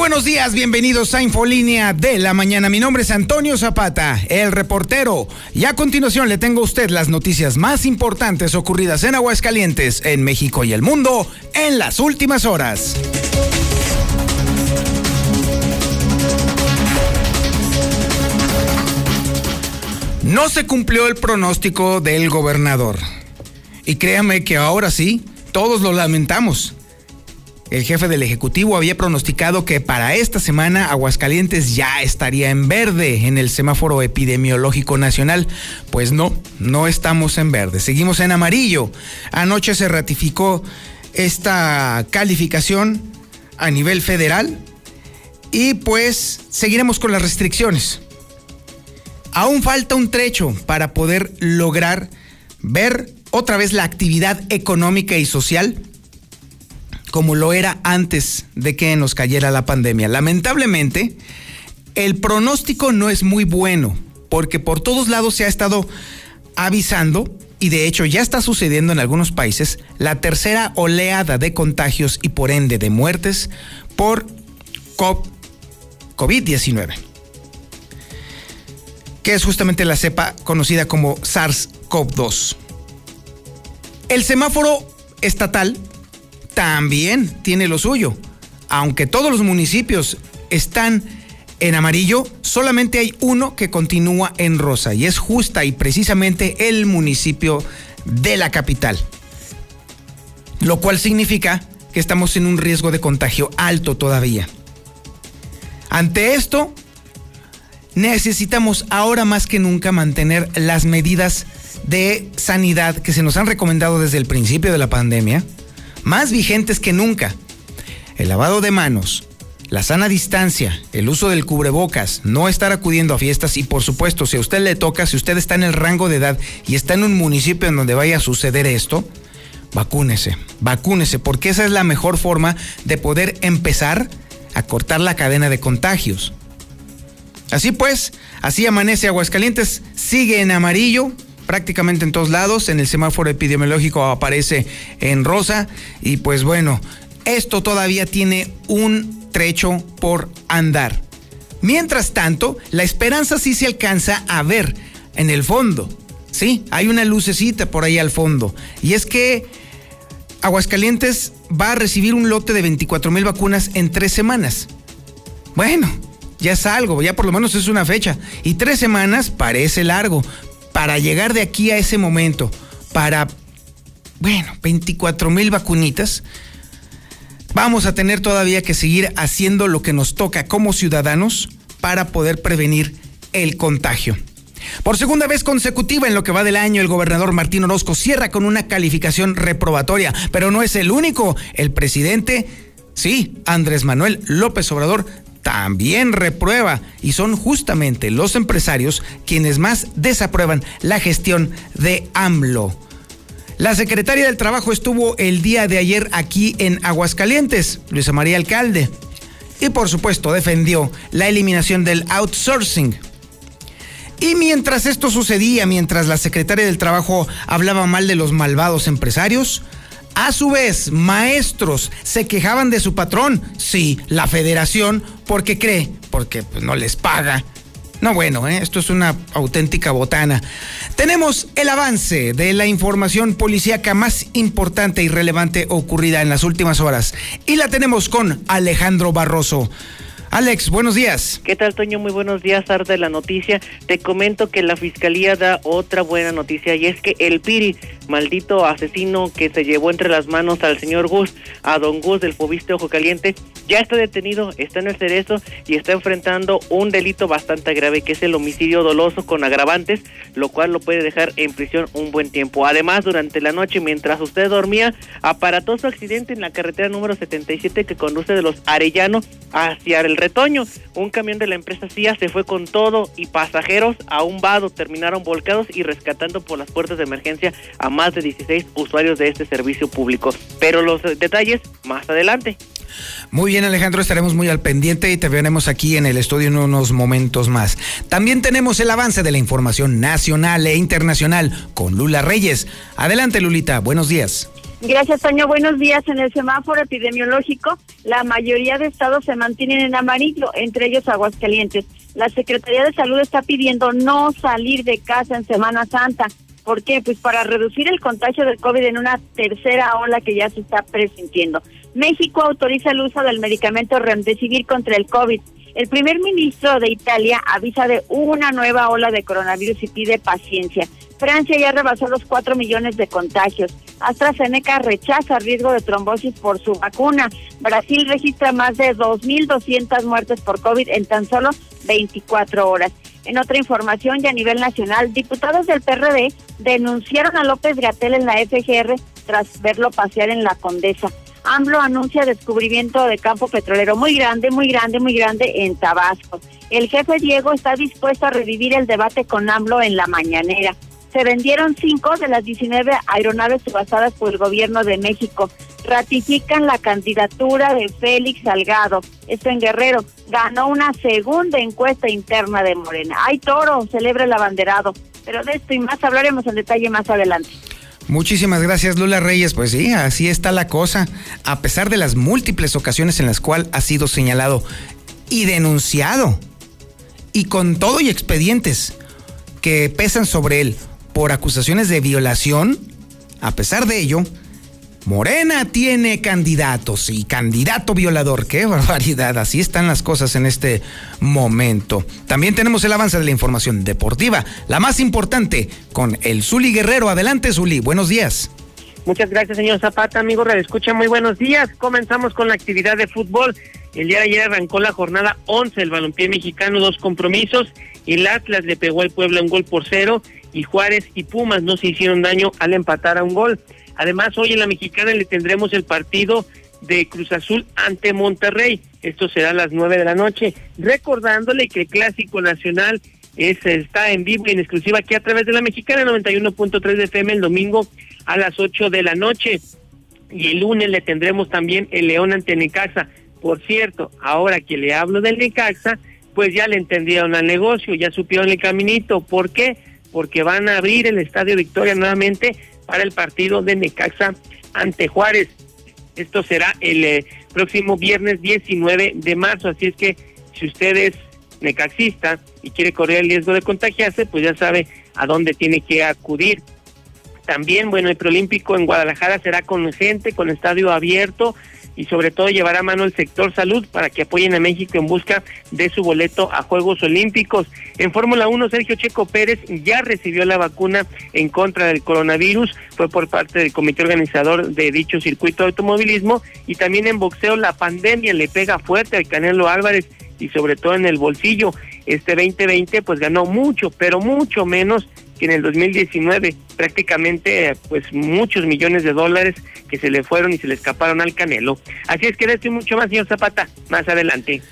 Buenos días, bienvenidos a Infolínea de la mañana. Mi nombre es Antonio Zapata, el reportero. Y a continuación le tengo a usted las noticias más importantes ocurridas en Aguascalientes, en México y el mundo en las últimas horas. No se cumplió el pronóstico del gobernador. Y créame que ahora sí, todos lo lamentamos. El jefe del Ejecutivo había pronosticado que para esta semana Aguascalientes ya estaría en verde en el semáforo epidemiológico nacional. Pues no, no estamos en verde, seguimos en amarillo. Anoche se ratificó esta calificación a nivel federal y pues seguiremos con las restricciones. Aún falta un trecho para poder lograr ver otra vez la actividad económica y social como lo era antes de que nos cayera la pandemia. Lamentablemente, el pronóstico no es muy bueno, porque por todos lados se ha estado avisando, y de hecho ya está sucediendo en algunos países, la tercera oleada de contagios y por ende de muertes por COVID-19, que es justamente la cepa conocida como SARS-CoV-2. El semáforo estatal también tiene lo suyo. Aunque todos los municipios están en amarillo, solamente hay uno que continúa en rosa y es justa y precisamente el municipio de la capital. Lo cual significa que estamos en un riesgo de contagio alto todavía. Ante esto, necesitamos ahora más que nunca mantener las medidas de sanidad que se nos han recomendado desde el principio de la pandemia más vigentes que nunca. El lavado de manos, la sana distancia, el uso del cubrebocas, no estar acudiendo a fiestas y por supuesto, si a usted le toca, si usted está en el rango de edad y está en un municipio en donde vaya a suceder esto, vacúnese, vacúnese, porque esa es la mejor forma de poder empezar a cortar la cadena de contagios. Así pues, así amanece Aguascalientes, sigue en amarillo, prácticamente en todos lados. En el semáforo epidemiológico aparece en rosa. Y pues bueno, esto todavía tiene un trecho por andar. Mientras tanto, la esperanza sí se alcanza a ver en el fondo. Sí, hay una lucecita por ahí al fondo. Y es que Aguascalientes va a recibir un lote de 24 mil vacunas en tres semanas. Bueno, ya es algo, ya por lo menos es una fecha. Y tres semanas parece largo, para llegar de aquí a ese momento, para, bueno, 24 mil vacunitas, vamos a tener todavía que seguir haciendo lo que nos toca como ciudadanos para poder prevenir el contagio. Por segunda vez consecutiva en lo que va del año, el gobernador Martín Orozco cierra con una calificación reprobatoria, pero no es el único. El presidente, sí, Andrés Manuel López Obrador, también reprueba y son justamente los empresarios quienes más desaprueban la gestión de AMLO. La secretaria del Trabajo estuvo el día de ayer aquí en Aguascalientes, Luisa María Alcalde, y por supuesto defendió la eliminación del outsourcing. Y mientras esto sucedía, mientras la secretaria del Trabajo hablaba mal de los malvados empresarios, a su vez, maestros se quejaban de su patrón, sí, la federación, porque cree, porque pues, no les paga. No, bueno, ¿eh? esto es una auténtica botana. Tenemos el avance de la información policíaca más importante y relevante ocurrida en las últimas horas. Y la tenemos con Alejandro Barroso. Alex, buenos días. ¿Qué tal, Toño? Muy buenos días, de la noticia. Te comento que la fiscalía da otra buena noticia y es que el Piri, maldito asesino que se llevó entre las manos al señor Gus, a don Gus del Fobiste Ojo Caliente, ya está detenido, está en el cerezo y está enfrentando un delito bastante grave que es el homicidio doloso con agravantes, lo cual lo puede dejar en prisión un buen tiempo. Además, durante la noche, mientras usted dormía, aparatoso accidente en la carretera número 77 que conduce de los Arellano hacia el retoño. Un camión de la empresa CIA se fue con todo y pasajeros a un vado terminaron volcados y rescatando por las puertas de emergencia a más de 16 usuarios de este servicio público. Pero los detalles más adelante. Muy bien, Alejandro, estaremos muy al pendiente y te veremos aquí en el estudio en unos momentos más. También tenemos el avance de la información nacional e internacional con Lula Reyes. Adelante, Lulita, buenos días. Gracias, Toño. Buenos días. En el semáforo epidemiológico, la mayoría de estados se mantienen en amarillo, entre ellos Aguascalientes. La Secretaría de Salud está pidiendo no salir de casa en Semana Santa. ¿Por qué? Pues para reducir el contagio del COVID en una tercera ola que ya se está presintiendo. México autoriza el uso del medicamento Remdesivir contra el COVID. El primer ministro de Italia avisa de una nueva ola de coronavirus y pide paciencia. Francia ya rebasó los 4 millones de contagios. AstraZeneca rechaza riesgo de trombosis por su vacuna. Brasil registra más de 2.200 muertes por COVID en tan solo 24 horas. En otra información y a nivel nacional, diputados del PRD denunciaron a López Gatel en la FGR tras verlo pasear en la Condesa. AMLO anuncia descubrimiento de campo petrolero muy grande, muy grande, muy grande en Tabasco. El jefe Diego está dispuesto a revivir el debate con AMLO en la mañanera. Se vendieron cinco de las 19 aeronaves subastadas por el gobierno de México. Ratifican la candidatura de Félix Salgado. Esto en Guerrero. Ganó una segunda encuesta interna de Morena. Hay toro, celebra el abanderado. Pero de esto y más hablaremos en detalle más adelante. Muchísimas gracias Lula Reyes. Pues sí, así está la cosa. A pesar de las múltiples ocasiones en las cuales ha sido señalado y denunciado, y con todo y expedientes que pesan sobre él por acusaciones de violación, a pesar de ello, Morena tiene candidatos y candidato violador. ¡Qué barbaridad! Así están las cosas en este momento. También tenemos el avance de la información deportiva, la más importante, con el Zuli Guerrero. Adelante, Zuli. Buenos días. Muchas gracias, señor Zapata. Amigo Radio Escucha, muy buenos días. Comenzamos con la actividad de fútbol. El día de ayer arrancó la jornada 11 el balompié mexicano, dos compromisos. El Atlas le pegó al Puebla un gol por cero y Juárez y Pumas no se hicieron daño al empatar a un gol. Además, hoy en la mexicana le tendremos el partido de Cruz Azul ante Monterrey. Esto será a las nueve de la noche. Recordándole que el Clásico Nacional es, está en vivo y en exclusiva aquí a través de la mexicana 91.3 de FM el domingo a las ocho de la noche. Y el lunes le tendremos también el León ante Necaxa. Por cierto, ahora que le hablo del Necaxa, pues ya le entendieron al negocio, ya supieron el caminito. ¿Por qué? Porque van a abrir el Estadio Victoria nuevamente para el partido de Necaxa ante Juárez. Esto será el eh, próximo viernes 19 de marzo, así es que si usted es necaxista y quiere correr el riesgo de contagiarse, pues ya sabe a dónde tiene que acudir. También, bueno, el preolímpico en Guadalajara será con gente, con estadio abierto, y sobre todo llevará a mano el sector salud para que apoyen a México en busca de su boleto a Juegos Olímpicos. En Fórmula 1, Sergio Checo Pérez ya recibió la vacuna en contra del coronavirus, fue por parte del comité organizador de dicho circuito de automovilismo y también en boxeo la pandemia le pega fuerte al Canelo Álvarez y sobre todo en el bolsillo. Este 2020 pues ganó mucho, pero mucho menos que en el 2019 prácticamente pues muchos millones de dólares que se le fueron y se le escaparon al Canelo. Así es que de esto y mucho más, señor Zapata, más adelante.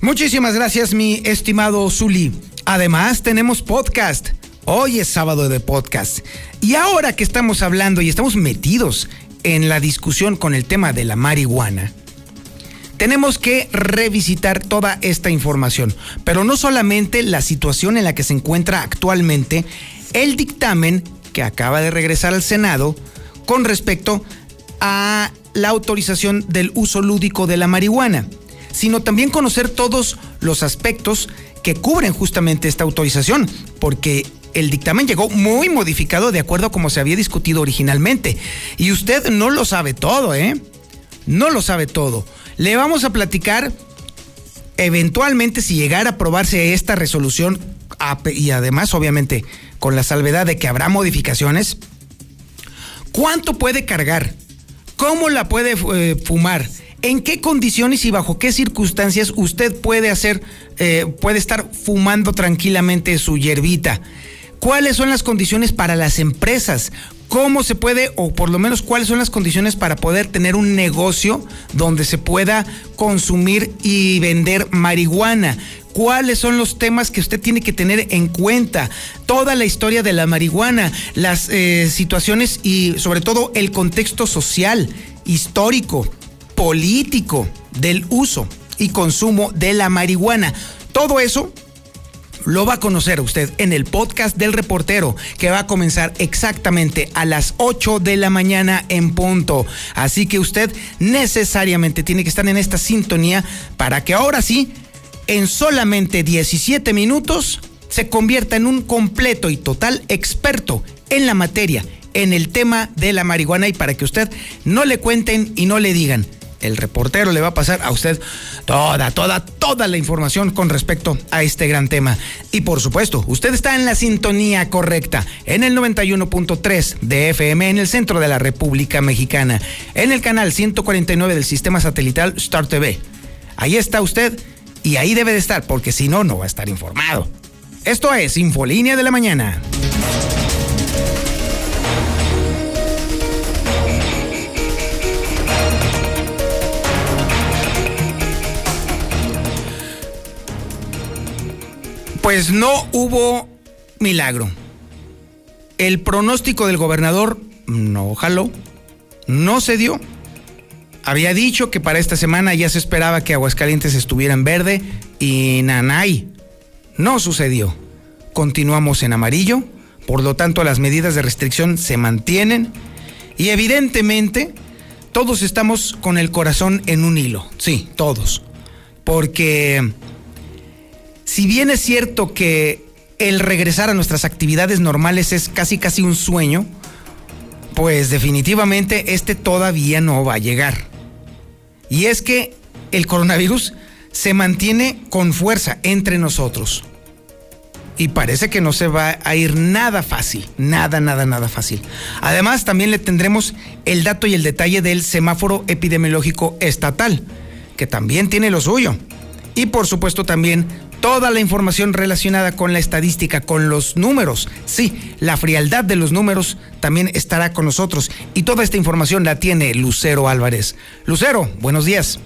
Muchísimas gracias, mi estimado Zuli. Además, tenemos podcast. Hoy es sábado de podcast. Y ahora que estamos hablando y estamos metidos en la discusión con el tema de la marihuana, tenemos que revisitar toda esta información, pero no solamente la situación en la que se encuentra actualmente el dictamen que acaba de regresar al Senado con respecto a la autorización del uso lúdico de la marihuana, sino también conocer todos los aspectos que cubren justamente esta autorización, porque el dictamen llegó muy modificado de acuerdo a como se había discutido originalmente. Y usted no lo sabe todo, ¿eh? No lo sabe todo. Le vamos a platicar eventualmente si llegara a aprobarse esta resolución y además obviamente con la salvedad de que habrá modificaciones, ¿cuánto puede cargar? ¿Cómo la puede eh, fumar? ¿En qué condiciones y bajo qué circunstancias usted puede hacer, eh, puede estar fumando tranquilamente su hierbita? ¿Cuáles son las condiciones para las empresas? Cómo se puede, o por lo menos cuáles son las condiciones para poder tener un negocio donde se pueda consumir y vender marihuana. ¿Cuáles son los temas que usted tiene que tener en cuenta? Toda la historia de la marihuana, las eh, situaciones y sobre todo el contexto social, histórico, político del uso y consumo de la marihuana. Todo eso lo va a conocer usted en el podcast del reportero que va a comenzar exactamente a las 8 de la mañana en punto. Así que usted necesariamente tiene que estar en esta sintonía para que ahora sí, en solamente 17 minutos, se convierta en un completo y total experto en la materia, en el tema de la marihuana y para que usted no le cuenten y no le digan el reportero le va a pasar a usted toda, toda, toda la información con respecto a este gran tema. Y por supuesto, usted está en la sintonía correcta, en el 91.3 de FM en el centro de la República Mexicana, en el canal 149 del sistema satelital Star TV. Ahí está usted y ahí debe de estar, porque si no, no va a estar informado. Esto es Infolínea de la Mañana. Pues no hubo milagro. El pronóstico del gobernador no jaló, no se dio. Había dicho que para esta semana ya se esperaba que Aguascalientes estuviera en verde y nanay. No sucedió. Continuamos en amarillo, por lo tanto las medidas de restricción se mantienen y evidentemente todos estamos con el corazón en un hilo. Sí, todos. Porque si bien es cierto que el regresar a nuestras actividades normales es casi casi un sueño, pues definitivamente este todavía no va a llegar. Y es que el coronavirus se mantiene con fuerza entre nosotros. Y parece que no se va a ir nada fácil, nada, nada, nada fácil. Además, también le tendremos el dato y el detalle del semáforo epidemiológico estatal, que también tiene lo suyo. Y por supuesto también toda la información relacionada con la estadística, con los números. Sí, la frialdad de los números también estará con nosotros. Y toda esta información la tiene Lucero Álvarez. Lucero, buenos días.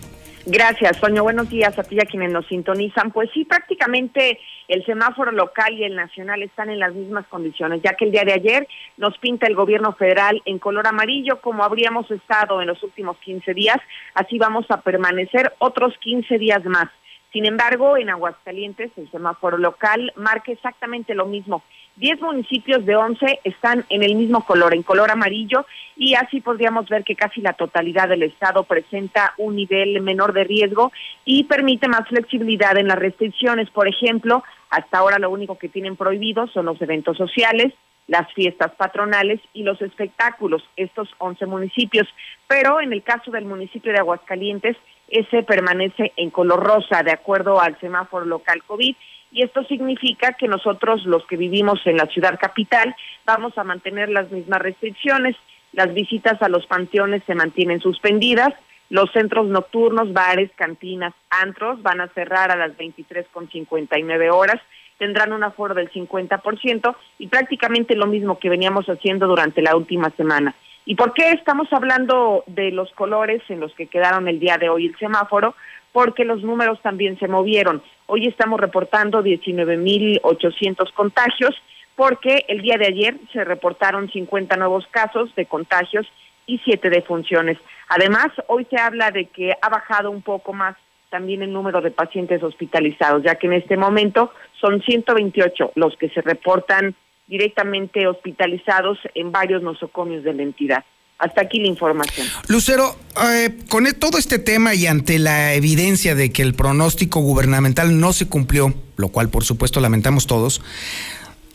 Gracias, Toño. Buenos días a ti y a quienes nos sintonizan. Pues sí, prácticamente el semáforo local y el nacional están en las mismas condiciones, ya que el día de ayer nos pinta el gobierno federal en color amarillo, como habríamos estado en los últimos 15 días. Así vamos a permanecer otros 15 días más. Sin embargo, en Aguascalientes, el semáforo local marca exactamente lo mismo. Diez municipios de once están en el mismo color, en color amarillo, y así podríamos ver que casi la totalidad del estado presenta un nivel menor de riesgo y permite más flexibilidad en las restricciones. Por ejemplo, hasta ahora lo único que tienen prohibido son los eventos sociales, las fiestas patronales y los espectáculos, estos once municipios. Pero en el caso del municipio de Aguascalientes, ese permanece en color rosa de acuerdo al semáforo local COVID. Y esto significa que nosotros los que vivimos en la ciudad capital vamos a mantener las mismas restricciones, las visitas a los panteones se mantienen suspendidas, los centros nocturnos, bares, cantinas, antros van a cerrar a las 23.59 horas, tendrán un aforo del 50% y prácticamente lo mismo que veníamos haciendo durante la última semana. ¿Y por qué estamos hablando de los colores en los que quedaron el día de hoy el semáforo? Porque los números también se movieron. Hoy estamos reportando 19.800 contagios porque el día de ayer se reportaron 50 nuevos casos de contagios y 7 defunciones. Además, hoy se habla de que ha bajado un poco más también el número de pacientes hospitalizados, ya que en este momento son 128 los que se reportan directamente hospitalizados en varios nosocomios de la entidad. Hasta aquí la información. Lucero, eh, con e-, todo este tema y ante la evidencia de que el pronóstico gubernamental no se cumplió, lo cual por supuesto lamentamos todos,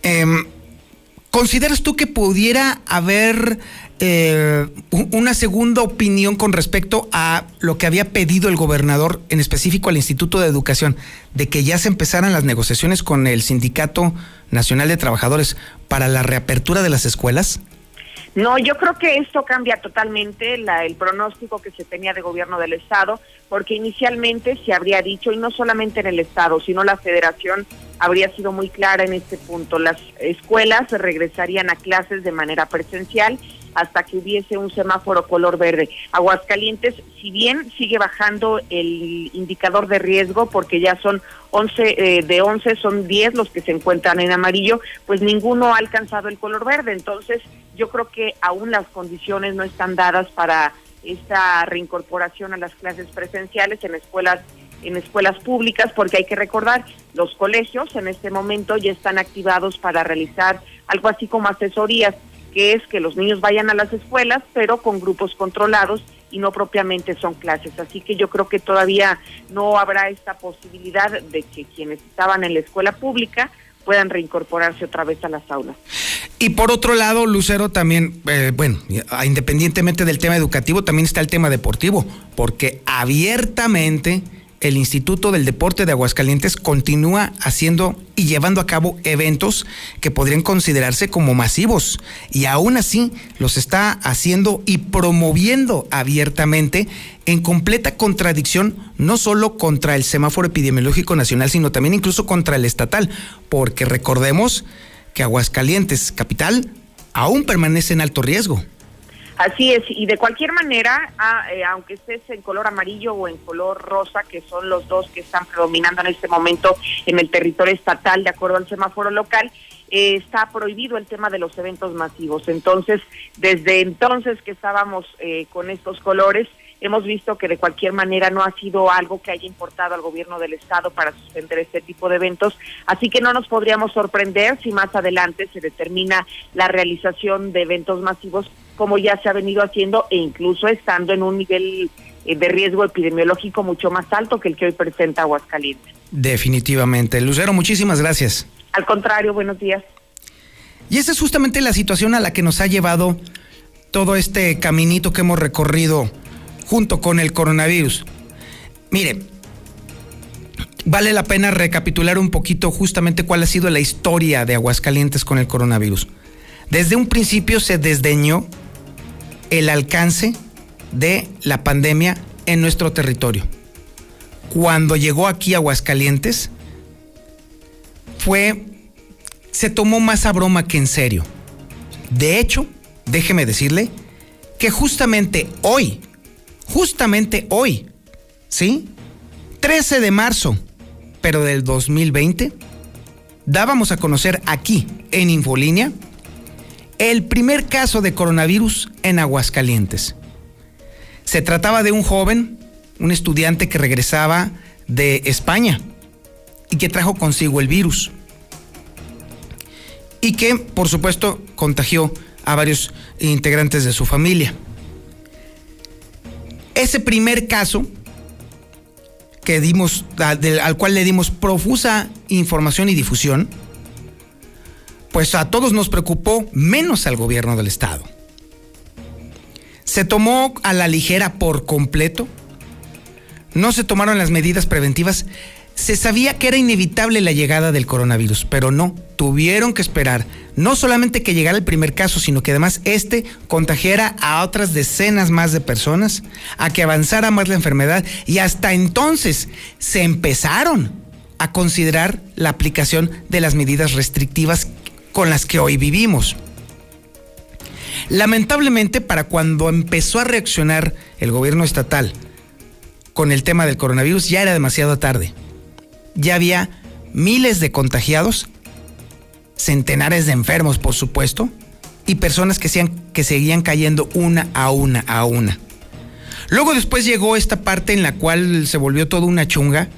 em, ¿consideras tú que pudiera haber eh, una segunda opinión con respecto a lo que había pedido el gobernador, en específico al Instituto de Educación, de que ya se empezaran las negociaciones con el Sindicato Nacional de Trabajadores para la reapertura de las escuelas? No, yo creo que esto cambia totalmente la, el pronóstico que se tenía de gobierno del Estado, porque inicialmente se habría dicho, y no solamente en el Estado, sino la Federación habría sido muy clara en este punto, las escuelas regresarían a clases de manera presencial hasta que hubiese un semáforo color verde. Aguascalientes, si bien sigue bajando el indicador de riesgo, porque ya son 11, eh, de 11 son 10 los que se encuentran en amarillo, pues ninguno ha alcanzado el color verde. Entonces, yo creo que aún las condiciones no están dadas para esta reincorporación a las clases presenciales en escuelas en escuelas públicas porque hay que recordar los colegios en este momento ya están activados para realizar algo así como asesorías que es que los niños vayan a las escuelas, pero con grupos controlados y no propiamente son clases. Así que yo creo que todavía no habrá esta posibilidad de que quienes estaban en la escuela pública puedan reincorporarse otra vez a las aulas. Y por otro lado, Lucero, también, eh, bueno, independientemente del tema educativo, también está el tema deportivo, porque abiertamente el Instituto del Deporte de Aguascalientes continúa haciendo y llevando a cabo eventos que podrían considerarse como masivos y aún así los está haciendo y promoviendo abiertamente en completa contradicción no solo contra el semáforo epidemiológico nacional, sino también incluso contra el estatal, porque recordemos que Aguascalientes, capital, aún permanece en alto riesgo. Así es, y de cualquier manera, ah, eh, aunque estés en color amarillo o en color rosa, que son los dos que están predominando en este momento en el territorio estatal, de acuerdo al semáforo local, eh, está prohibido el tema de los eventos masivos. Entonces, desde entonces que estábamos eh, con estos colores, hemos visto que de cualquier manera no ha sido algo que haya importado al gobierno del estado para suspender este tipo de eventos, así que no nos podríamos sorprender si más adelante se determina la realización de eventos masivos como ya se ha venido haciendo e incluso estando en un nivel eh, de riesgo epidemiológico mucho más alto que el que hoy presenta Aguascalientes. Definitivamente. Lucero, muchísimas gracias. Al contrario, buenos días. Y esa es justamente la situación a la que nos ha llevado todo este caminito que hemos recorrido junto con el coronavirus. Mire, vale la pena recapitular un poquito justamente cuál ha sido la historia de Aguascalientes con el coronavirus. Desde un principio se desdeñó el alcance de la pandemia en nuestro territorio. Cuando llegó aquí a Aguascalientes, fue, se tomó más a broma que en serio. De hecho, déjeme decirle que justamente hoy, justamente hoy, ¿sí? 13 de marzo, pero del 2020, dábamos a conocer aquí, en Infolínea, el primer caso de coronavirus en Aguascalientes. Se trataba de un joven, un estudiante que regresaba de España y que trajo consigo el virus. Y que, por supuesto, contagió a varios integrantes de su familia. Ese primer caso que dimos, al, cual le dimos profusa información y difusión, pues a todos nos preocupó, menos al gobierno del estado. Se tomó a la ligera por completo, no se tomaron las medidas preventivas, se sabía que era inevitable la llegada del coronavirus, pero no, tuvieron que esperar. No solamente que llegara el primer caso, sino que además este contagiara a otras decenas más de personas, a que avanzara más la enfermedad. Y hasta entonces se empezaron a considerar la aplicación de las medidas restrictivas con las que hoy vivimos. Lamentablemente, para cuando empezó a reaccionar el gobierno estatal con el tema del coronavirus, ya era demasiado tarde. Ya había miles de contagiados, centenares de enfermos, por supuesto, y personas que, que seguían cayendo una a una a una. Luego después llegó esta parte en la cual se volvió toda una chunga,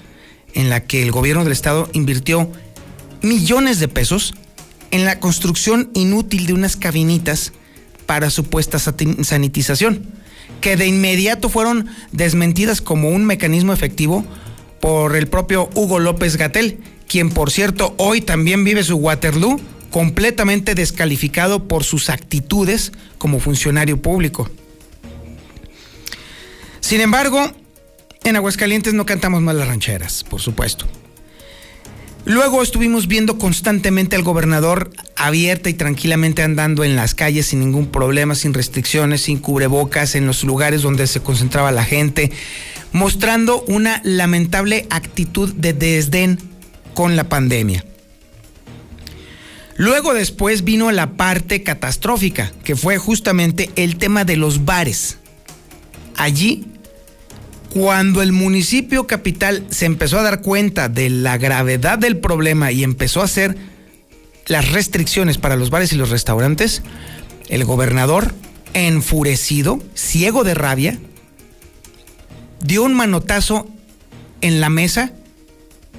en la que el gobierno del estado invirtió millones de pesos en la construcción inútil de unas cabinitas para supuesta sanitización, que de inmediato fueron desmentidas como un mecanismo efectivo por el propio Hugo López Gatel, quien por cierto hoy también vive su Waterloo completamente descalificado por sus actitudes como funcionario público. Sin embargo, en Aguascalientes no cantamos más las rancheras, por supuesto. Luego estuvimos viendo constantemente al gobernador abierta y tranquilamente andando en las calles sin ningún problema, sin restricciones, sin cubrebocas, en los lugares donde se concentraba la gente, mostrando una lamentable actitud de desdén con la pandemia. Luego después vino la parte catastrófica, que fue justamente el tema de los bares. Allí cuando el municipio capital se empezó a dar cuenta de la gravedad del problema y empezó a hacer las restricciones para los bares y los restaurantes, el gobernador, enfurecido, ciego de rabia, dio un manotazo en la mesa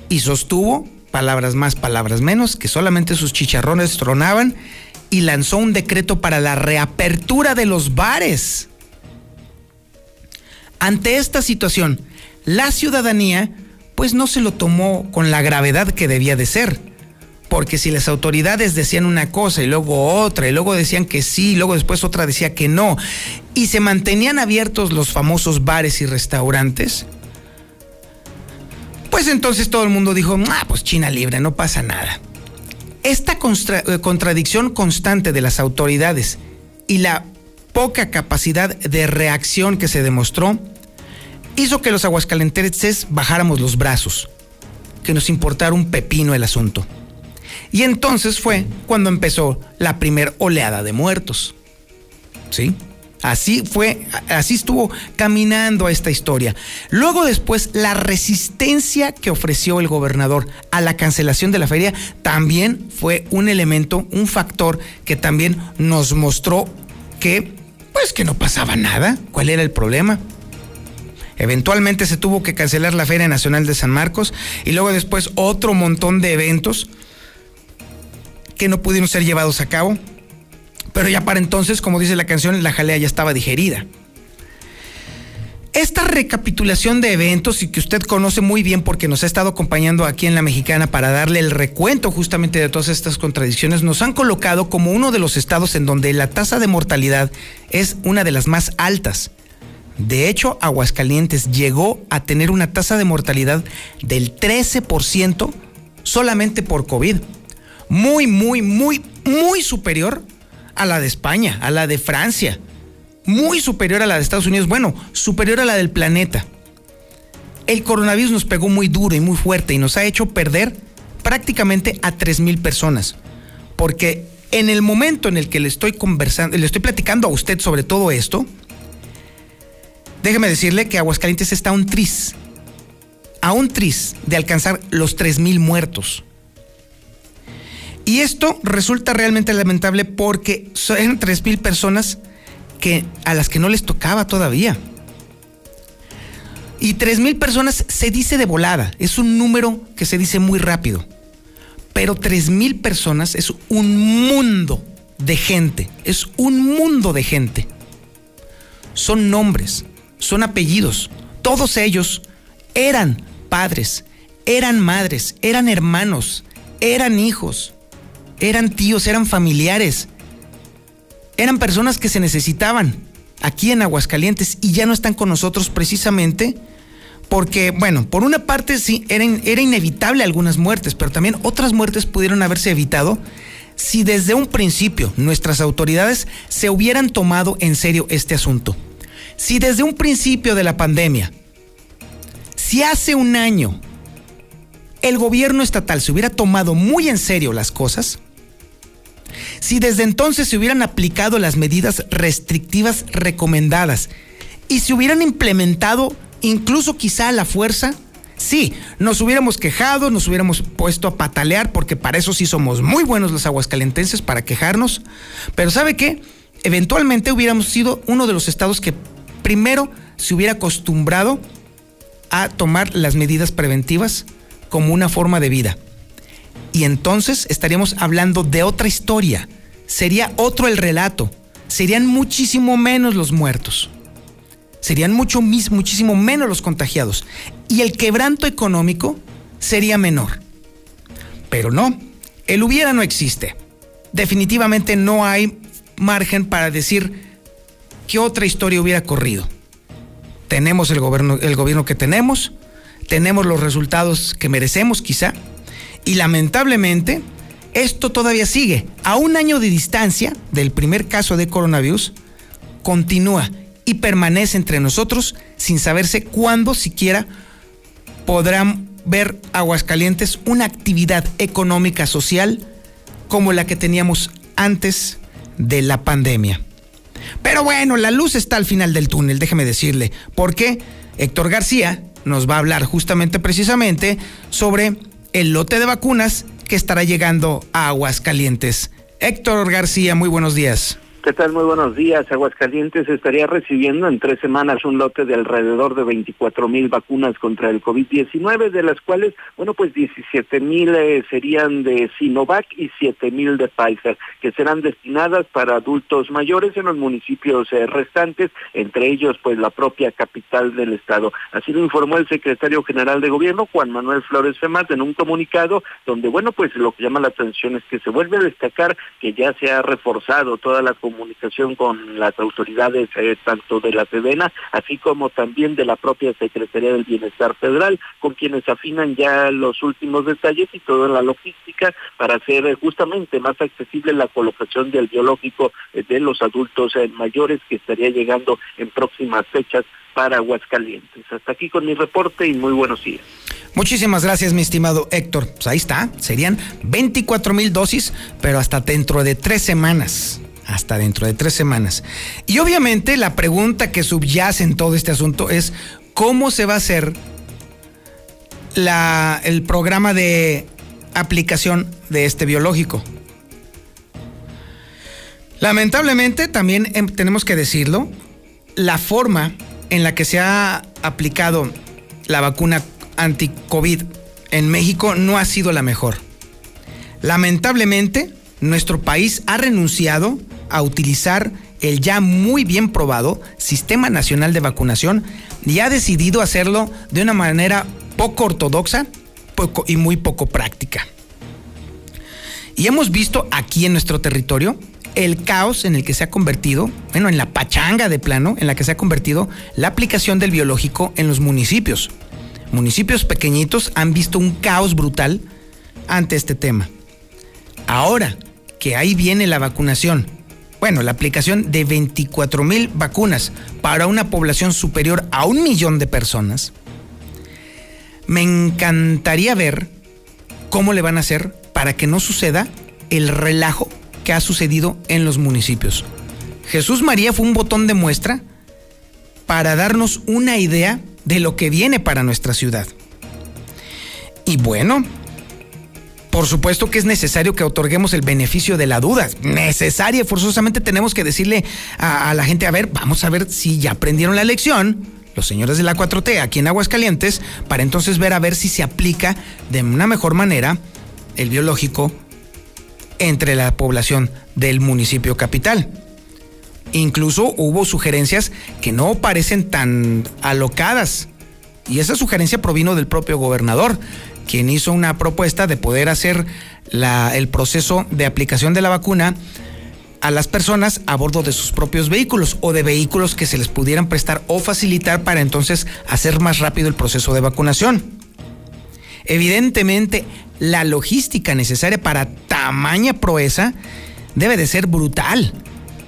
y sostuvo, palabras más, palabras menos, que solamente sus chicharrones tronaban y lanzó un decreto para la reapertura de los bares. Ante esta situación, la ciudadanía pues no se lo tomó con la gravedad que debía de ser. Porque si las autoridades decían una cosa y luego otra, y luego decían que sí, y luego después otra decía que no, y se mantenían abiertos los famosos bares y restaurantes, pues entonces todo el mundo dijo, ah, pues China libre, no pasa nada. Esta eh, contradicción constante de las autoridades y la poca capacidad de reacción que se demostró hizo que los aguascalentenses bajáramos los brazos, que nos importara un pepino el asunto. Y entonces fue cuando empezó la primera oleada de muertos. ¿Sí? Así fue, así estuvo caminando esta historia. Luego después, la resistencia que ofreció el gobernador a la cancelación de la feria también fue un elemento, un factor que también nos mostró que pues que no pasaba nada. ¿Cuál era el problema? Eventualmente se tuvo que cancelar la Feria Nacional de San Marcos y luego después otro montón de eventos que no pudieron ser llevados a cabo. Pero ya para entonces, como dice la canción, la jalea ya estaba digerida. Esta recapitulación de eventos y que usted conoce muy bien porque nos ha estado acompañando aquí en La Mexicana para darle el recuento justamente de todas estas contradicciones, nos han colocado como uno de los estados en donde la tasa de mortalidad es una de las más altas. De hecho, Aguascalientes llegó a tener una tasa de mortalidad del 13% solamente por COVID. Muy, muy, muy, muy superior a la de España, a la de Francia, muy superior a la de Estados Unidos, bueno, superior a la del planeta. El coronavirus nos pegó muy duro y muy fuerte y nos ha hecho perder prácticamente a 3.000 personas. Porque en el momento en el que le estoy conversando, le estoy platicando a usted sobre todo esto, déjeme decirle que Aguascalientes está a un tris, a un tris de alcanzar los 3.000 muertos. Y esto resulta realmente lamentable porque son 3.000 personas que, a las que no les tocaba todavía. Y tres mil personas se dice de volada, es un número que se dice muy rápido. Pero tres mil personas es un mundo de gente, es un mundo de gente. Son nombres, son apellidos. Todos ellos eran padres, eran madres, eran hermanos, eran hijos, eran tíos, eran familiares, eran personas que se necesitaban aquí en Aguascalientes y ya no están con nosotros precisamente porque, bueno, por una parte sí, era, era inevitable algunas muertes, pero también otras muertes pudieron haberse evitado si desde un principio nuestras autoridades se hubieran tomado en serio este asunto. Si desde un principio de la pandemia, si hace un año el gobierno estatal se hubiera tomado muy en serio las cosas, si desde entonces se hubieran aplicado las medidas restrictivas recomendadas y se hubieran implementado incluso quizá a la fuerza, sí, nos hubiéramos quejado, nos hubiéramos puesto a patalear, porque para eso sí somos muy buenos los aguascalentenses, para quejarnos, pero ¿sabe qué? Eventualmente hubiéramos sido uno de los estados que primero se hubiera acostumbrado a tomar las medidas preventivas como una forma de vida. Y entonces estaríamos hablando de otra historia. Sería otro el relato. Serían muchísimo menos los muertos. Serían mucho, muchísimo menos los contagiados. Y el quebranto económico sería menor. Pero no, el hubiera no existe. Definitivamente no hay margen para decir qué otra historia hubiera corrido. Tenemos el gobierno, el gobierno que tenemos, tenemos los resultados que merecemos quizá, Y lamentablemente, esto todavía sigue. A un año de distancia del primer caso de coronavirus, continúa y permanece entre nosotros sin saberse cuándo siquiera podrán ver Aguascalientes una actividad económica social como la que teníamos antes de la pandemia. Pero bueno, la luz está al final del túnel, déjeme decirle, porque Héctor García nos va a hablar justamente precisamente sobre el lote de vacunas que estará llegando a Aguascalientes. Héctor García, muy buenos días. ¿Qué tal? Muy buenos días. Aguascalientes estaría recibiendo en tres semanas un lote de alrededor de 24 mil vacunas contra el COVID-19, de las cuales, bueno, pues 17 mil eh, serían de Sinovac y 7 mil de Pfizer, que serán destinadas para adultos mayores en los municipios eh, restantes, entre ellos, pues, la propia capital del estado. Así lo informó el secretario general de gobierno, Juan Manuel Flores Femat, en un comunicado donde, bueno, pues lo que llama la atención es que se vuelve a destacar que ya se ha reforzado toda la comunidad comunicación con las autoridades eh, tanto de la Sedena, así como también de la propia Secretaría del Bienestar Federal, con quienes afinan ya los últimos detalles y toda la logística para hacer eh, justamente más accesible la colocación del biológico eh, de los adultos mayores que estaría llegando en próximas fechas para Aguascalientes. Hasta aquí con mi reporte y muy buenos días. Muchísimas gracias, mi estimado Héctor. Pues ahí está, serían 24 mil dosis, pero hasta dentro de tres semanas hasta dentro de tres semanas. Y obviamente la pregunta que subyace en todo este asunto es cómo se va a hacer la, el programa de aplicación de este biológico. Lamentablemente, también em, tenemos que decirlo, la forma en la que se ha aplicado la vacuna anti-COVID en México no ha sido la mejor. Lamentablemente, nuestro país ha renunciado a utilizar el ya muy bien probado Sistema Nacional de Vacunación y ha decidido hacerlo de una manera poco ortodoxa poco, y muy poco práctica. Y hemos visto aquí en nuestro territorio el caos en el que se ha convertido, bueno, en la pachanga de plano, en la que se ha convertido la aplicación del biológico en los municipios. Municipios pequeñitos han visto un caos brutal ante este tema. Ahora que ahí viene la vacunación, bueno, la aplicación de 24 mil vacunas para una población superior a un millón de personas, me encantaría ver cómo le van a hacer para que no suceda el relajo que ha sucedido en los municipios. Jesús María fue un botón de muestra para darnos una idea de lo que viene para nuestra ciudad. Y bueno, por supuesto que es necesario que otorguemos el beneficio de la duda. Necesaria, forzosamente tenemos que decirle a, la gente, a ver, vamos a ver si ya aprendieron la lección los señores de la 4T aquí en Aguascalientes, para entonces ver a ver si se aplica de una mejor manera el biológico entre la población del municipio capital. Incluso hubo sugerencias que no parecen tan alocadas. Y esa sugerencia provino del propio gobernador quien hizo una propuesta de poder hacer el proceso de aplicación de la vacuna a las personas a bordo de sus propios vehículos o de vehículos que se les pudieran prestar o facilitar para entonces hacer más rápido el proceso de vacunación. Evidentemente, la logística necesaria para tamaña proeza debe de ser brutal.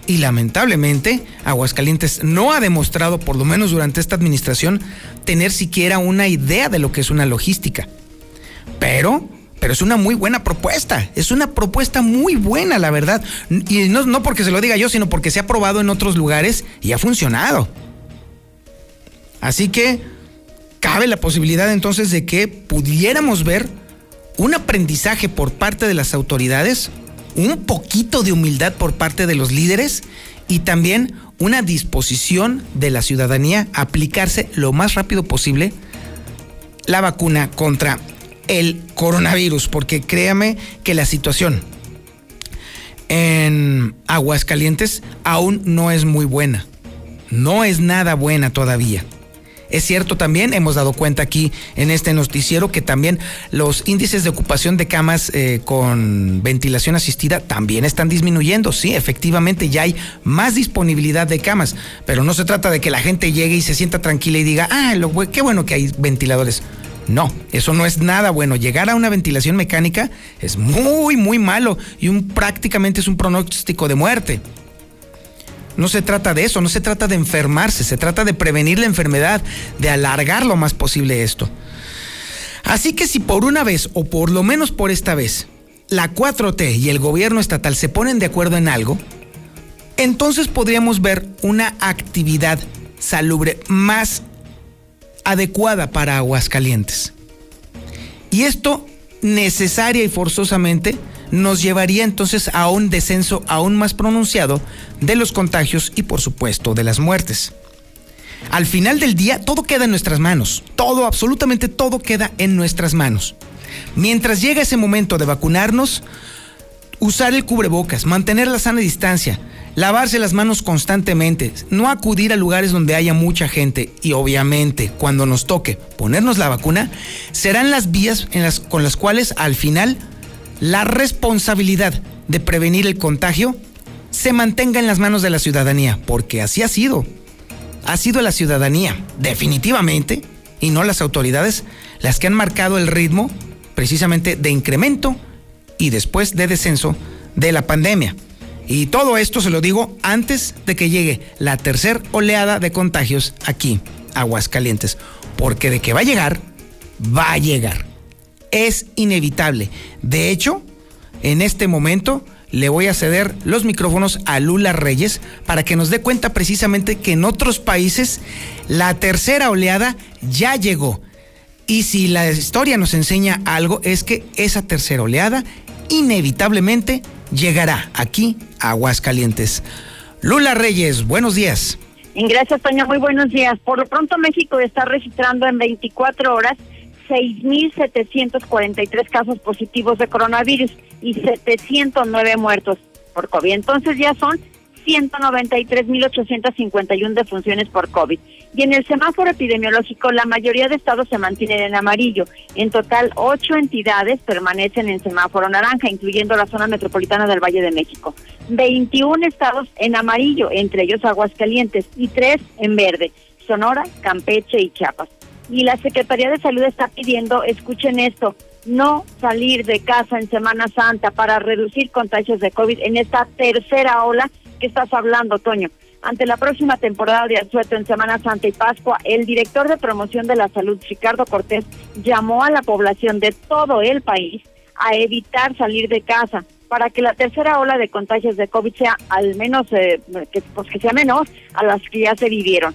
Y lamentablemente, Aguascalientes no ha demostrado, por lo menos durante esta administración, tener siquiera una idea de lo que es una logística. Pero, pero es una muy buena propuesta. Es una propuesta muy buena, la verdad. Y no, no porque se lo diga yo, sino porque se ha probado en otros lugares y ha funcionado. Así que cabe la posibilidad entonces de que pudiéramos ver un aprendizaje por parte de las autoridades, un poquito de humildad por parte de los líderes y también una disposición de la ciudadanía a aplicarse lo más rápido posible la vacuna contra el coronavirus, porque créame que la situación en Aguascalientes aún no es muy buena. No es nada buena todavía. Es cierto también, hemos dado cuenta aquí en este noticiero que también los índices de ocupación de camas eh, con ventilación asistida también están disminuyendo. Sí, efectivamente ya hay más disponibilidad de camas, pero no se trata de que la gente llegue y se sienta tranquila y diga, ah, lo, qué bueno que hay ventiladores. No, eso no es nada bueno. Llegar a una ventilación mecánica es muy, muy malo y un, prácticamente es un pronóstico de muerte. No se trata de eso, no se trata de enfermarse, se trata de prevenir la enfermedad, de alargar lo más posible esto. Así que si por una vez, o por lo menos por esta vez, la 4T y el gobierno estatal se ponen de acuerdo en algo, entonces podríamos ver una actividad salubre más adecuada para Aguascalientes. Y esto necesaria y forzosamente nos llevaría entonces a un descenso aún más pronunciado de los contagios y por supuesto de las muertes. Al final del día todo queda en nuestras manos, todo, absolutamente todo queda en nuestras manos. Mientras llega ese momento de vacunarnos, usar el cubrebocas, mantener la sana distancia, lavarse las manos constantemente, no acudir a lugares donde haya mucha gente y obviamente cuando nos toque ponernos la vacuna, serán las vías con las cuales al final la responsabilidad de prevenir el contagio se mantenga en las manos de la ciudadanía, porque así ha sido. Ha sido la ciudadanía, definitivamente, y no las autoridades, las que han marcado el ritmo precisamente de incremento y después de descenso de la pandemia. Y todo esto se lo digo antes de que llegue la tercera oleada de contagios aquí, Aguascalientes. Porque de que va a llegar, va a llegar. Es inevitable. De hecho, en este momento le voy a ceder los micrófonos a Lula Reyes para que nos dé cuenta precisamente que en otros países la tercera oleada ya llegó. Y si la historia nos enseña algo es que esa tercera oleada inevitablemente llegará aquí a Aguascalientes. Lula Reyes, buenos días. Gracias, Toño. Muy buenos días. Por lo pronto, México está registrando en 24 horas 6.743 casos positivos de coronavirus y 709 muertos por COVID. Entonces ya son 193.851 defunciones por COVID. Y en el semáforo epidemiológico, la mayoría de estados se mantienen en amarillo. En total, ocho entidades permanecen en semáforo naranja, incluyendo la zona metropolitana del Valle de México. 21 estados en amarillo, entre ellos Aguascalientes, y tres en verde, Sonora, Campeche y Chiapas. Y la Secretaría de Salud está pidiendo, escuchen esto, no salir de casa en Semana Santa para reducir contagios de COVID en esta tercera ola que estás hablando, Toño. Ante la próxima temporada de asueto en Semana Santa y Pascua, el director de promoción de la salud, Ricardo Cortés, llamó a la población de todo el país a evitar salir de casa para que la tercera ola de contagios de COVID sea al menos, eh, que, pues que sea menor a las que ya se vivieron.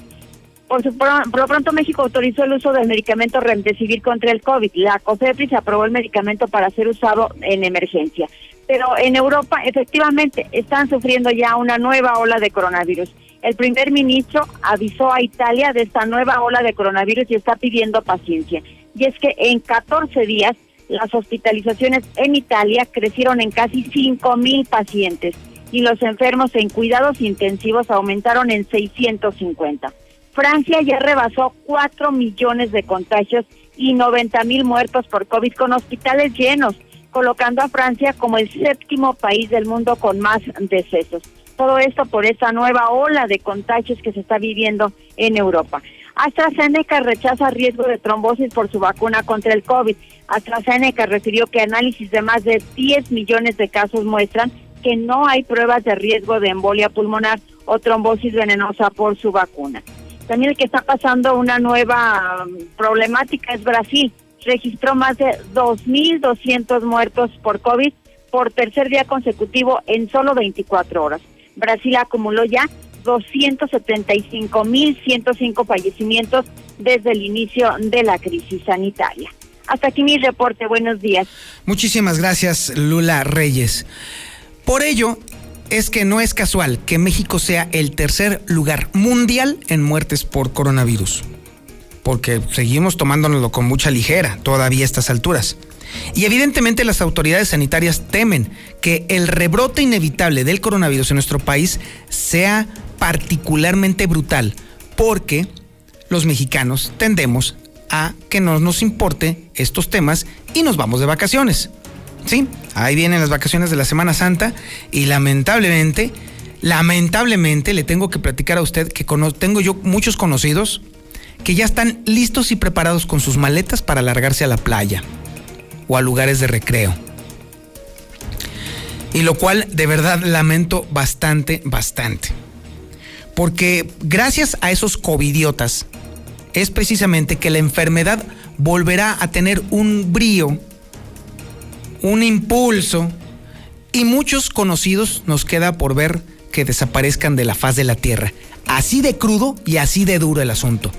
Por, su, por, lo pronto México autorizó el uso del medicamento Remdesivir contra el COVID. La COFEPRIS aprobó el medicamento para ser usado en emergencia pero en Europa efectivamente están sufriendo ya una nueva ola de coronavirus. El primer ministro avisó a Italia de esta nueva ola de coronavirus y está pidiendo paciencia. Y es que en 14 días las hospitalizaciones en Italia crecieron en casi 5 mil pacientes y los enfermos en cuidados intensivos aumentaron en 650. Francia ya rebasó 4 millones de contagios y 90 mil muertos por COVID con hospitales llenos colocando a Francia como el séptimo país del mundo con más decesos. Todo esto por esa nueva ola de contagios que se está viviendo en Europa. AstraZeneca rechaza riesgo de trombosis por su vacuna contra el COVID. AstraZeneca refirió que análisis de más de 10 millones de casos muestran que no hay pruebas de riesgo de embolia pulmonar o trombosis venenosa por su vacuna. También el que está pasando una nueva um, problemática es Brasil registró más de 2.200 muertos por COVID por tercer día consecutivo en solo 24 horas. Brasil acumuló ya 275.105 fallecimientos desde el inicio de la crisis sanitaria. Hasta aquí mi reporte. Buenos días. Muchísimas gracias, Lula Reyes. Por ello, es que no es casual que México sea el tercer lugar mundial en muertes por coronavirus porque seguimos tomándonoslo con mucha ligera todavía a estas alturas. Y evidentemente las autoridades sanitarias temen que el rebrote inevitable del coronavirus en nuestro país sea particularmente brutal, porque los mexicanos tendemos a que no nos importe estos temas y nos vamos de vacaciones. Sí, ahí vienen las vacaciones de la Semana Santa y lamentablemente, lamentablemente le tengo que platicar a usted que tengo yo muchos conocidos que ya están listos y preparados con sus maletas para largarse a la playa o a lugares de recreo. Y lo cual de verdad lamento bastante, bastante. Porque gracias a esos covidiotas es precisamente que la enfermedad volverá a tener un brío, un impulso, y muchos conocidos nos queda por ver que desaparezcan de la faz de la tierra. Así de crudo y así de duro el asunto.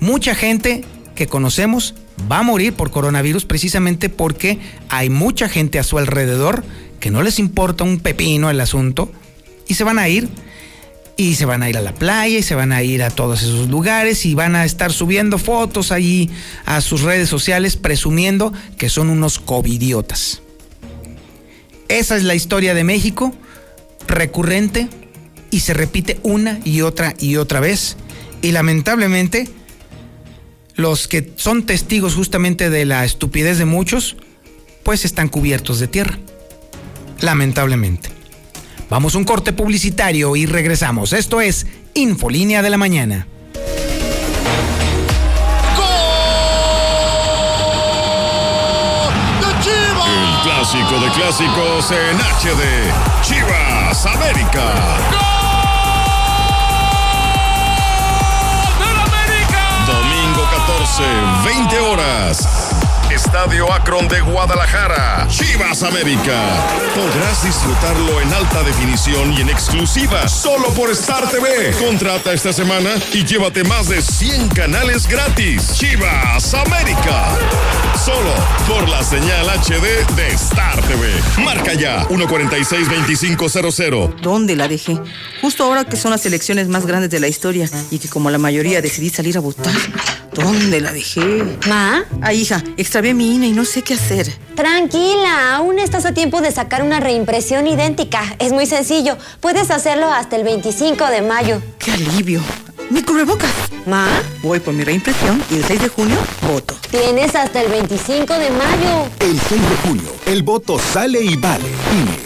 Mucha gente que conocemos va a morir por coronavirus precisamente porque hay mucha gente a su alrededor que no les importa un pepino el asunto y se van a ir y se van a ir a la playa y se van a ir a todos esos lugares y van a estar subiendo fotos allí a sus redes sociales presumiendo que son unos covidiotas. Esa es la historia de México, recurrente y se repite una y otra y otra vez. Y lamentablemente, los que son testigos justamente de la estupidez de muchos, pues están cubiertos de tierra. Lamentablemente. Vamos a un corte publicitario y regresamos. Esto es Infolínea de la Mañana. El clásico de clásicos en HD. Chivas América. 14, 20 horas. Estadio Akron de Guadalajara. Chivas América. Podrás disfrutarlo en alta definición y en exclusiva solo por Star TV. Contrata esta semana y llévate más de 100 canales gratis. Chivas América. Solo por la señal HD de Star TV. Marca ya 146-2500. ¿Dónde la dejé? Justo ahora que son las elecciones más grandes de la historia y que como la mayoría decidí salir a votar. ¿Dónde la dejé? Ma, Ah, hija, extravié mi INE y no sé qué hacer. tranquila, aún estás a tiempo de sacar una reimpresión idéntica. Es muy sencillo. Puedes hacerlo hasta el 25 de mayo. ¡Qué alivio! ¡Mi cubrebocas! Ma, Voy por mi reimpresión y el 6 de junio voto. tienes hasta el 25 de mayo. El 6 de junio, el voto sale y vale. INE.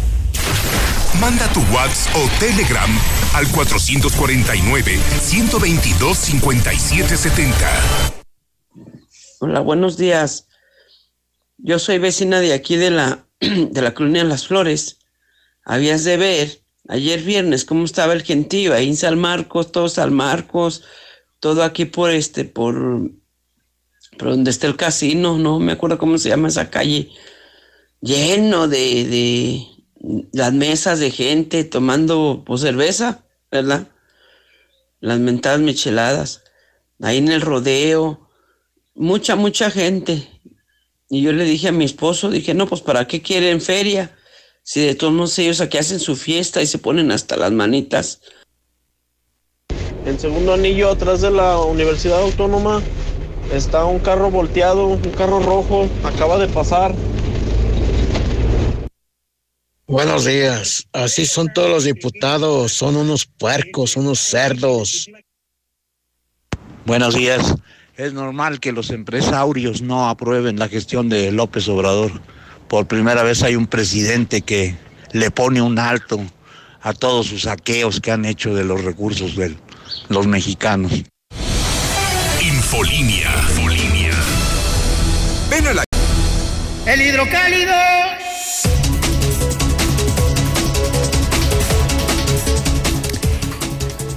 Manda tu WhatsApp o Telegram al 449-122-5770. Hola, buenos días. Yo soy vecina de aquí de la, de la colonia Las Flores. Habías de ver ayer viernes cómo estaba el gentío ahí en San Marcos, todo San Marcos, todo aquí por este, por, por donde está el casino, no me acuerdo cómo se llama esa calle, lleno de, de las mesas de gente tomando pues, cerveza, ¿verdad? Las mentadas micheladas, ahí en el rodeo, mucha, mucha gente. Y yo le dije a mi esposo, dije, no, pues ¿para qué quieren feria? Si de todos modos ellos aquí hacen su fiesta y se ponen hasta las manitas. En segundo anillo, atrás de la Universidad Autónoma, está un carro volteado, un carro rojo, acaba de pasar. Buenos días. Así son todos los diputados. Son unos puercos, unos cerdos. Buenos días. Es normal que los empresarios no aprueben la gestión de López Obrador. Por primera vez hay un presidente que le pone un alto a todos sus saqueos que han hecho de los recursos de los mexicanos. Infolinia. Infolinia. Ven a la... El hidrocálido.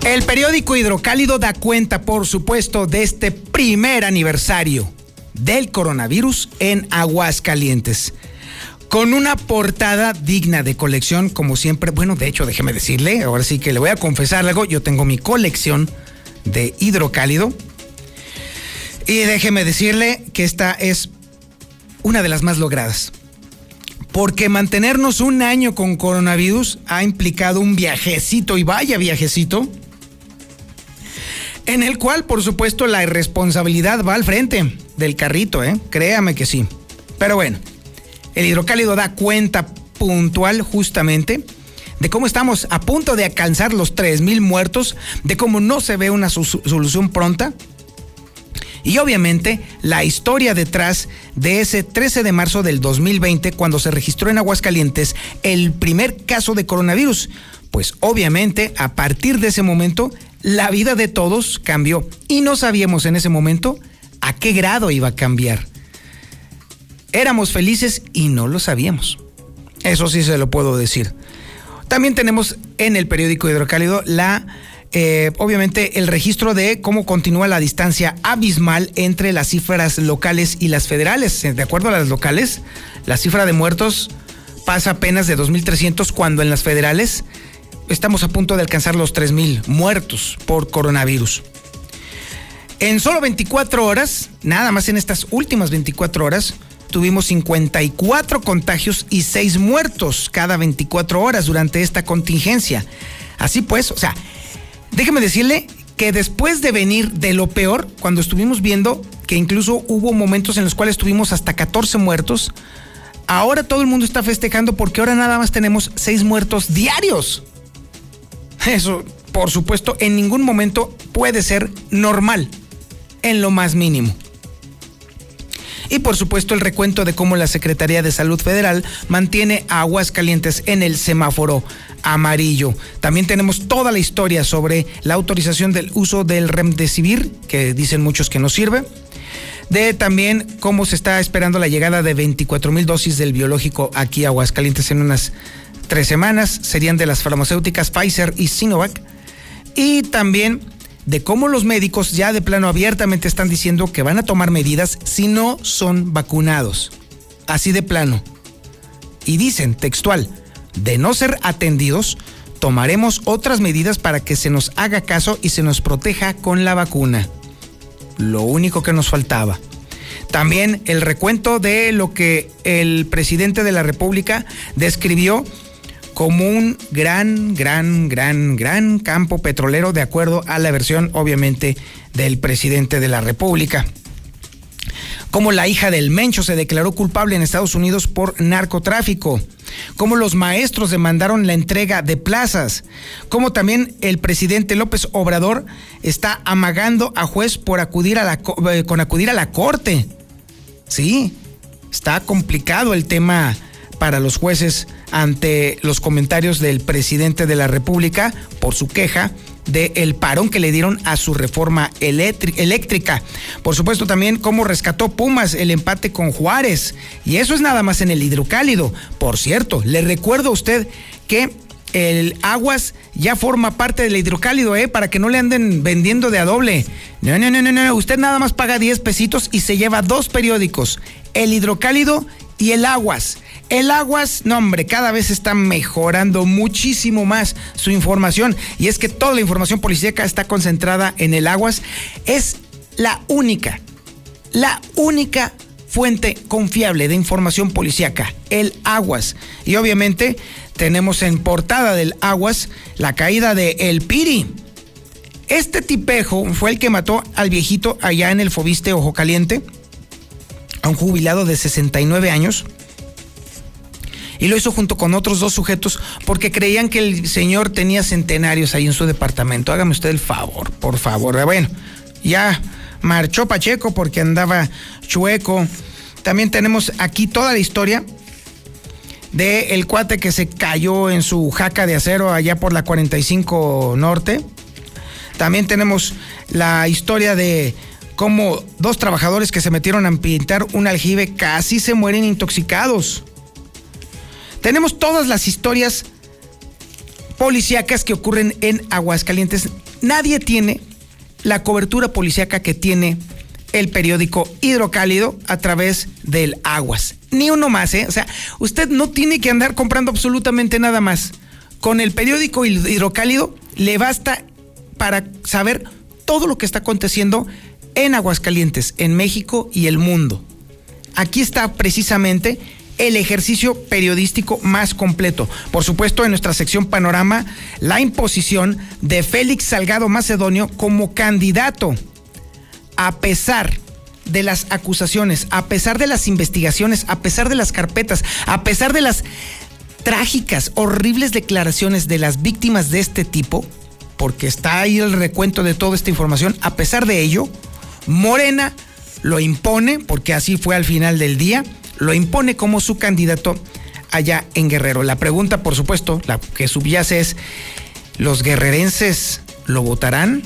El periódico Hidrocálido da cuenta, por supuesto, de este primer aniversario del coronavirus en Aguascalientes. Con una portada digna de colección, como siempre. Bueno, de hecho, déjeme decirle, ahora sí que le voy a confesar algo. Yo tengo mi colección de Hidrocálido. Y déjeme decirle que esta es una de las más logradas. Porque mantenernos un año con coronavirus ha implicado un viajecito, y vaya viajecito, en el cual, por supuesto, la irresponsabilidad va al frente del carrito, ¿eh? Créame que sí. Pero bueno, el hidrocálido da cuenta puntual justamente de cómo estamos a punto de alcanzar los 3.000 muertos, de cómo no se ve una solución pronta. Y obviamente la historia detrás de ese 13 de marzo del 2020, cuando se registró en Aguascalientes el primer caso de coronavirus. Pues obviamente a partir de ese momento la vida de todos cambió y no sabíamos en ese momento a qué grado iba a cambiar. Éramos felices y no lo sabíamos. Eso sí se lo puedo decir. También tenemos en el periódico Hidrocálido la, eh, obviamente, el registro de cómo continúa la distancia abismal entre las cifras locales y las federales. De acuerdo a las locales, la cifra de muertos pasa apenas de 2.300 cuando en las federales estamos a punto de alcanzar los 3.000 muertos por coronavirus. En solo 24 horas, nada más en estas últimas 24 horas, tuvimos 54 contagios y 6 muertos cada 24 horas durante esta contingencia. Así pues, o sea, déjeme decirle que después de venir de lo peor, cuando estuvimos viendo que incluso hubo momentos en los cuales tuvimos hasta 14 muertos, ahora todo el mundo está festejando porque ahora nada más tenemos 6 muertos diarios. Eso, por supuesto, en ningún momento puede ser normal, en lo más mínimo. Y por supuesto el recuento de cómo la Secretaría de Salud Federal mantiene a Aguascalientes en el semáforo amarillo. También tenemos toda la historia sobre la autorización del uso del remdesivir, que dicen muchos que no sirve. De también cómo se está esperando la llegada de 24 mil dosis del biológico aquí a Aguascalientes en unas tres semanas serían de las farmacéuticas Pfizer y Sinovac. Y también de cómo los médicos ya de plano abiertamente están diciendo que van a tomar medidas si no son vacunados. Así de plano. Y dicen textual, de no ser atendidos, tomaremos otras medidas para que se nos haga caso y se nos proteja con la vacuna. Lo único que nos faltaba. También el recuento de lo que el presidente de la República describió como un gran, gran, gran, gran campo petrolero de acuerdo a la versión obviamente del presidente de la República. Como la hija del Mencho se declaró culpable en Estados Unidos por narcotráfico. Como los maestros demandaron la entrega de plazas. Como también el presidente López Obrador está amagando a juez por acudir a la, eh, con acudir a la corte. Sí, está complicado el tema para los jueces ante los comentarios del presidente de la República por su queja del parón que le dieron a su reforma eléctrica. Por supuesto también cómo rescató Pumas el empate con Juárez. Y eso es nada más en el hidrocálido. Por cierto, le recuerdo a usted que el Aguas ya forma parte del hidrocálido, ¿eh? Para que no le anden vendiendo de a doble. No, no, no, no, no. Usted nada más paga 10 pesitos y se lleva dos periódicos. El hidrocálido y el Aguas. El Aguas, no hombre, cada vez está mejorando muchísimo más su información y es que toda la información policíaca está concentrada en el Aguas. Es la única, la única fuente confiable de información policíaca, el Aguas. Y obviamente tenemos en portada del Aguas la caída de El Piri. Este tipejo fue el que mató al viejito allá en el Fobiste Ojo Caliente, a un jubilado de 69 años y lo hizo junto con otros dos sujetos porque creían que el señor tenía centenarios ahí en su departamento. Hágame usted el favor, por favor. Bueno, ya marchó Pacheco porque andaba chueco. También tenemos aquí toda la historia de el cuate que se cayó en su jaca de acero allá por la 45 Norte. También tenemos la historia de cómo dos trabajadores que se metieron a pintar un aljibe casi se mueren intoxicados. Tenemos todas las historias policíacas que ocurren en Aguascalientes. Nadie tiene la cobertura policíaca que tiene el periódico Hidrocálido a través del Aguas. Ni uno más, ¿eh? O sea, usted no tiene que andar comprando absolutamente nada más. Con el periódico Hidrocálido le basta para saber todo lo que está aconteciendo en Aguascalientes, en México y el mundo. Aquí está precisamente el ejercicio periodístico más completo. Por supuesto, en nuestra sección Panorama, la imposición de Félix Salgado Macedonio como candidato, a pesar de las acusaciones, a pesar de las investigaciones, a pesar de las carpetas, a pesar de las trágicas, horribles declaraciones de las víctimas de este tipo, porque está ahí el recuento de toda esta información, a pesar de ello, Morena lo impone, porque así fue al final del día, lo impone como su candidato allá en Guerrero. La pregunta, por supuesto, la que subyace es, ¿los guerrerenses lo votarán?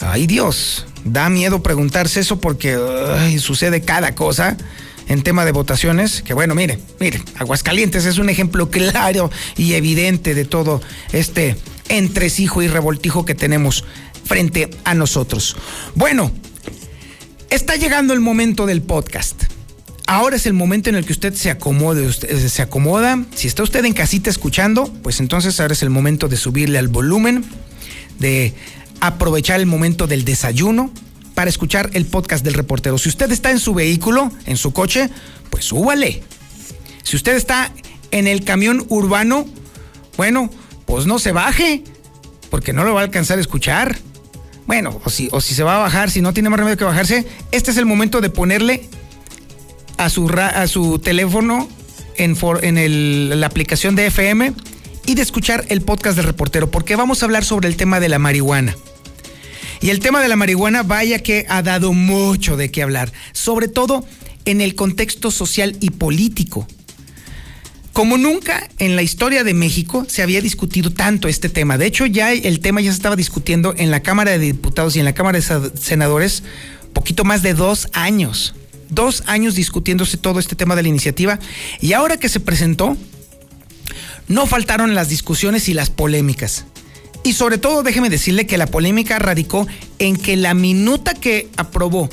Ay Dios, da miedo preguntarse eso porque sucede cada cosa en tema de votaciones, que bueno, mire, mire, Aguascalientes es un ejemplo claro y evidente de todo este entresijo y revoltijo que tenemos frente a nosotros. Bueno, está llegando el momento del podcast. Ahora es el momento en el que usted se acomode, usted, se acomoda. Si está usted en casita escuchando, pues entonces ahora es el momento de subirle al volumen, de aprovechar el momento del desayuno para escuchar el podcast del reportero. Si usted está en su vehículo, en su coche, pues súbale. Si usted está en el camión urbano, bueno, pues no se baje, porque no lo va a alcanzar a escuchar. Bueno, o si, o si se va a bajar, si no tiene más remedio que bajarse, este es el momento de ponerle a su, a su teléfono en, en la aplicación de FM y de escuchar el podcast del reportero, porque vamos a hablar sobre el tema de la marihuana. Y el tema de la marihuana, vaya que ha dado mucho de qué hablar, sobre todo en el contexto social y político. Como nunca en la historia de México se había discutido tanto este tema. De hecho, ya el tema ya se estaba discutiendo en la Cámara de Diputados y en la Cámara de Senadores poquito más de dos años dos años discutiéndose todo este tema de la iniciativa y ahora que se presentó, no faltaron las discusiones y las polémicas. Y sobre todo déjeme decirle que la polémica radicó en que la minuta que aprobó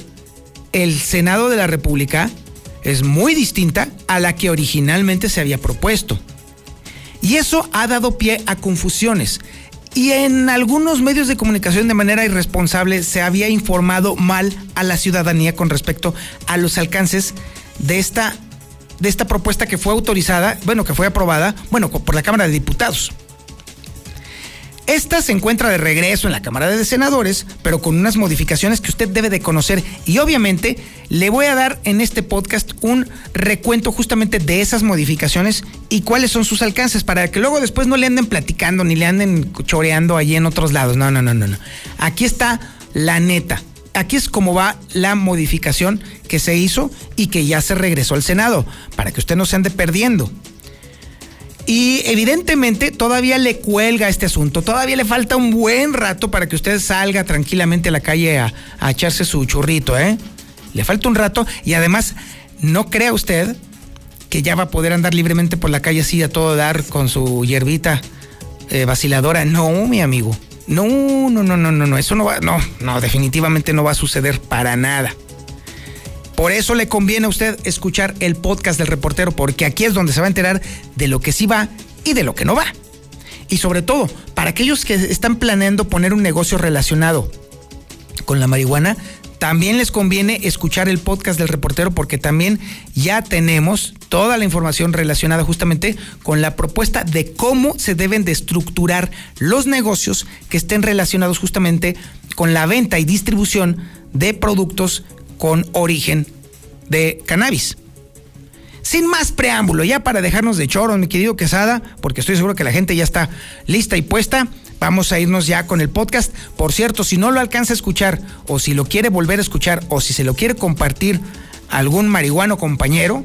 el Senado de la República es muy distinta a la que originalmente se había propuesto. Y eso ha dado pie a confusiones. Y en algunos medios de comunicación de manera irresponsable se había informado mal a la ciudadanía con respecto a los alcances de esta, de esta propuesta que fue autorizada, bueno, que fue aprobada, bueno, por la Cámara de Diputados. Esta se encuentra de regreso en la Cámara de Senadores, pero con unas modificaciones que usted debe de conocer. Y obviamente le voy a dar en este podcast un recuento justamente de esas modificaciones y cuáles son sus alcances, para que luego después no le anden platicando ni le anden choreando allí en otros lados. No, no, no, no, no. Aquí está la neta. Aquí es como va la modificación que se hizo y que ya se regresó al Senado, para que usted no se ande perdiendo. Y evidentemente todavía le cuelga este asunto, todavía le falta un buen rato para que usted salga tranquilamente a la calle a, echarse su churrito, ¿eh? Le falta un rato y además no crea usted que ya va a poder andar libremente por la calle así a todo dar con su hierbita eh, vaciladora. No, mi amigo. No, no, no, no, no, no. Eso no va, no, no, definitivamente no va a suceder para nada. Por eso le conviene a usted escuchar el podcast del reportero, porque aquí es donde se va a enterar de lo que sí va y de lo que no va. Y sobre todo, para aquellos que están planeando poner un negocio relacionado con la marihuana, también les conviene escuchar el podcast del reportero porque también ya tenemos toda la información relacionada justamente con la propuesta de cómo se deben de estructurar los negocios que estén relacionados justamente con la venta y distribución de productos con origen de cannabis. Sin más preámbulo, ya para dejarnos de choro, mi querido Quesada, porque estoy seguro que la gente ya está lista y puesta, vamos a irnos ya con el podcast. Por cierto, si no lo alcanza a escuchar, o si lo quiere volver a escuchar, o si se lo quiere compartir a algún marihuano compañero,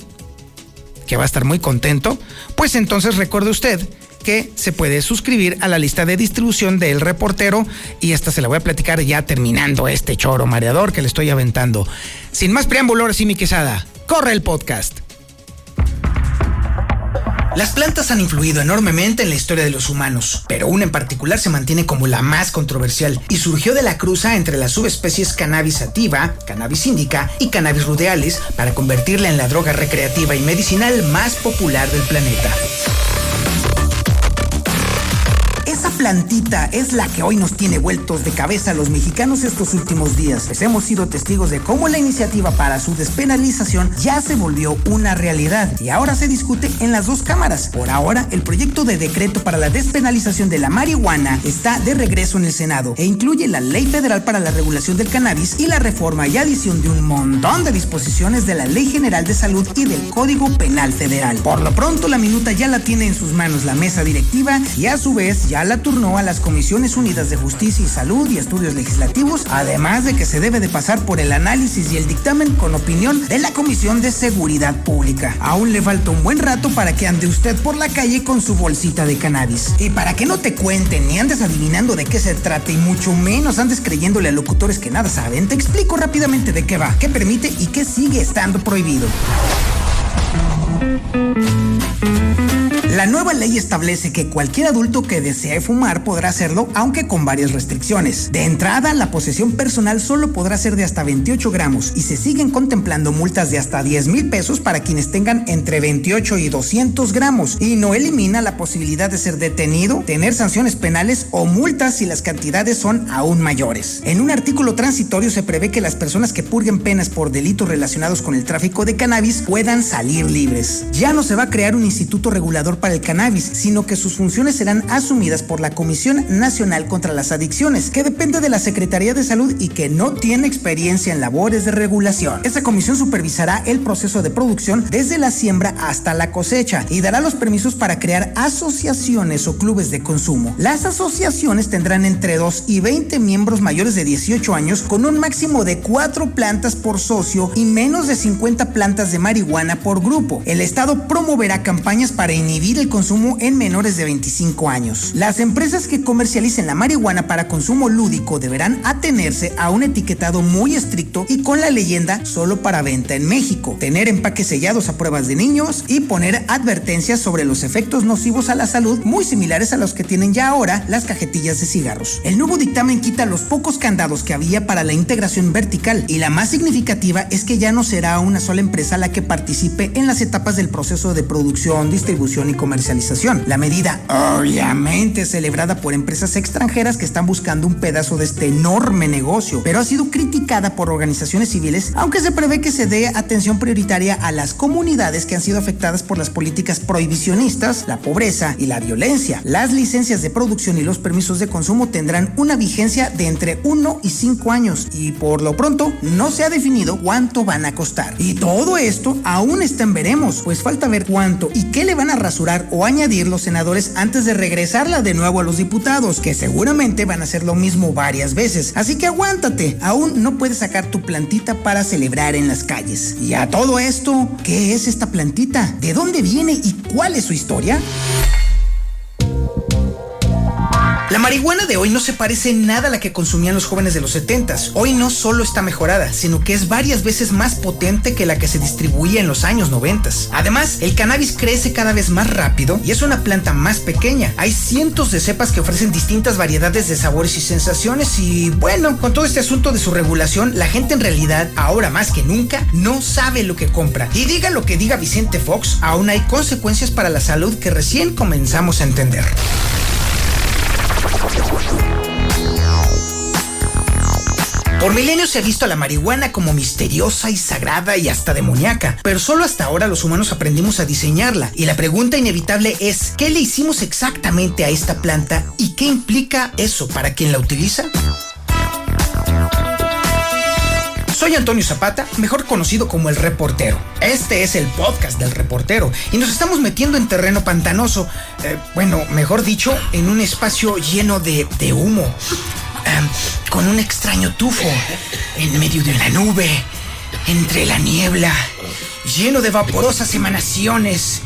que va a estar muy contento, pues entonces recuerde usted que se puede suscribir a la lista de distribución del reportero y esta se la voy a platicar ya terminando este choro mareador que le estoy aventando. Sin más preámbulo, ahora sí mi quesada, corre el podcast. Las plantas han influido enormemente en la historia de los humanos, pero una en particular se mantiene como la más controversial y surgió de la cruza entre las subespecies cannabis sativa, cannabis indica y cannabis rudealis para convertirla en la droga recreativa y medicinal más popular del planeta. Plantita es la que hoy nos tiene vueltos de cabeza a los mexicanos estos últimos días, pues hemos sido testigos de cómo la iniciativa para su despenalización ya se volvió una realidad y ahora se discute en las dos cámaras. Por ahora, el proyecto de decreto para la despenalización de la marihuana está de regreso en el Senado e incluye la Ley Federal para la Regulación del Cannabis y la reforma y adición de un montón de disposiciones de la Ley General de Salud y del Código Penal Federal. Por lo pronto, la minuta ya la tiene en sus manos la mesa directiva y a su vez ya la turnó a las Comisiones Unidas de Justicia y Salud y Estudios Legislativos, además de que se debe de pasar por el análisis y el dictamen con opinión de la Comisión de Seguridad Pública. Aún le falta un buen rato para que ande usted por la calle con su bolsita de cannabis. Y para que no te cuenten ni andes adivinando de qué se trata y mucho menos andes creyéndole a locutores que nada saben, te explico rápidamente de qué va, qué permite y qué sigue estando prohibido. La nueva ley establece que cualquier adulto que desee fumar podrá hacerlo, aunque con varias restricciones. De entrada, la posesión personal solo podrá ser de hasta 28 gramos y se siguen contemplando multas de hasta 10 mil pesos para quienes tengan entre 28 y 200 gramos y no elimina la posibilidad de ser detenido, tener sanciones penales o multas si las cantidades son aún mayores. En un artículo transitorio se prevé que las personas que purguen penas por delitos relacionados con el tráfico de cannabis puedan salir libres. Ya no se va a crear un instituto regulador para el cannabis, sino que sus funciones serán asumidas por la Comisión Nacional contra las Adicciones, que depende de la Secretaría de Salud y que no tiene experiencia en labores de regulación. Esta comisión supervisará el proceso de producción desde la siembra hasta la cosecha y dará los permisos para crear asociaciones o clubes de consumo. Las asociaciones tendrán entre 2 y 20 miembros mayores de 18 años con un máximo de 4 plantas por socio y menos de 50 plantas de marihuana por grupo. El Estado promoverá campañas para inhibir el consumo en menores de 25 años. Las empresas que comercialicen la marihuana para consumo lúdico deberán atenerse a un etiquetado muy estricto y con la leyenda solo para venta en México, tener empaques sellados a pruebas de niños y poner advertencias sobre los efectos nocivos a la salud muy similares a los que tienen ya ahora las cajetillas de cigarros. El nuevo dictamen quita los pocos candados que había para la integración vertical y la más significativa es que ya no será una sola empresa la que participe en las etapas del proceso de producción, distribución y comercialización. La medida, obviamente, celebrada por empresas extranjeras que están buscando un pedazo de este enorme negocio, pero ha sido criticada por organizaciones civiles, aunque se prevé que se dé atención prioritaria a las comunidades que han sido afectadas por las políticas prohibicionistas, la pobreza y la violencia. Las licencias de producción y los permisos de consumo tendrán una vigencia de entre 1 y 5 años y por lo pronto no se ha definido cuánto van a costar. Y todo esto aún está en veremos, pues falta ver cuánto y qué le van a rasurar o añadir los senadores antes de regresarla de nuevo a los diputados, que seguramente van a hacer lo mismo varias veces. Así que aguántate, aún no puedes sacar tu plantita para celebrar en las calles. Y a todo esto, ¿qué es esta plantita? ¿De dónde viene y cuál es su historia? La marihuana de hoy no se parece nada a la que consumían los jóvenes de los 70s. Hoy no solo está mejorada, sino que es varias veces más potente que la que se distribuía en los años 90. Además, el cannabis crece cada vez más rápido y es una planta más pequeña. Hay cientos de cepas que ofrecen distintas variedades de sabores y sensaciones y bueno, con todo este asunto de su regulación, la gente en realidad, ahora más que nunca, no sabe lo que compra. Y diga lo que diga Vicente Fox, aún hay consecuencias para la salud que recién comenzamos a entender. Por milenios se ha visto la marihuana como misteriosa y sagrada y hasta demoníaca, pero solo hasta ahora los humanos aprendimos a diseñarla. Y la pregunta inevitable es, ¿qué le hicimos exactamente a esta planta y qué implica eso para quien la utiliza? Soy Antonio Zapata, mejor conocido como el reportero. Este es el podcast del reportero y nos estamos metiendo en terreno pantanoso, eh, bueno, mejor dicho, en un espacio lleno de, de humo, eh, con un extraño tufo en medio de la nube, entre la niebla, lleno de vaporosas emanaciones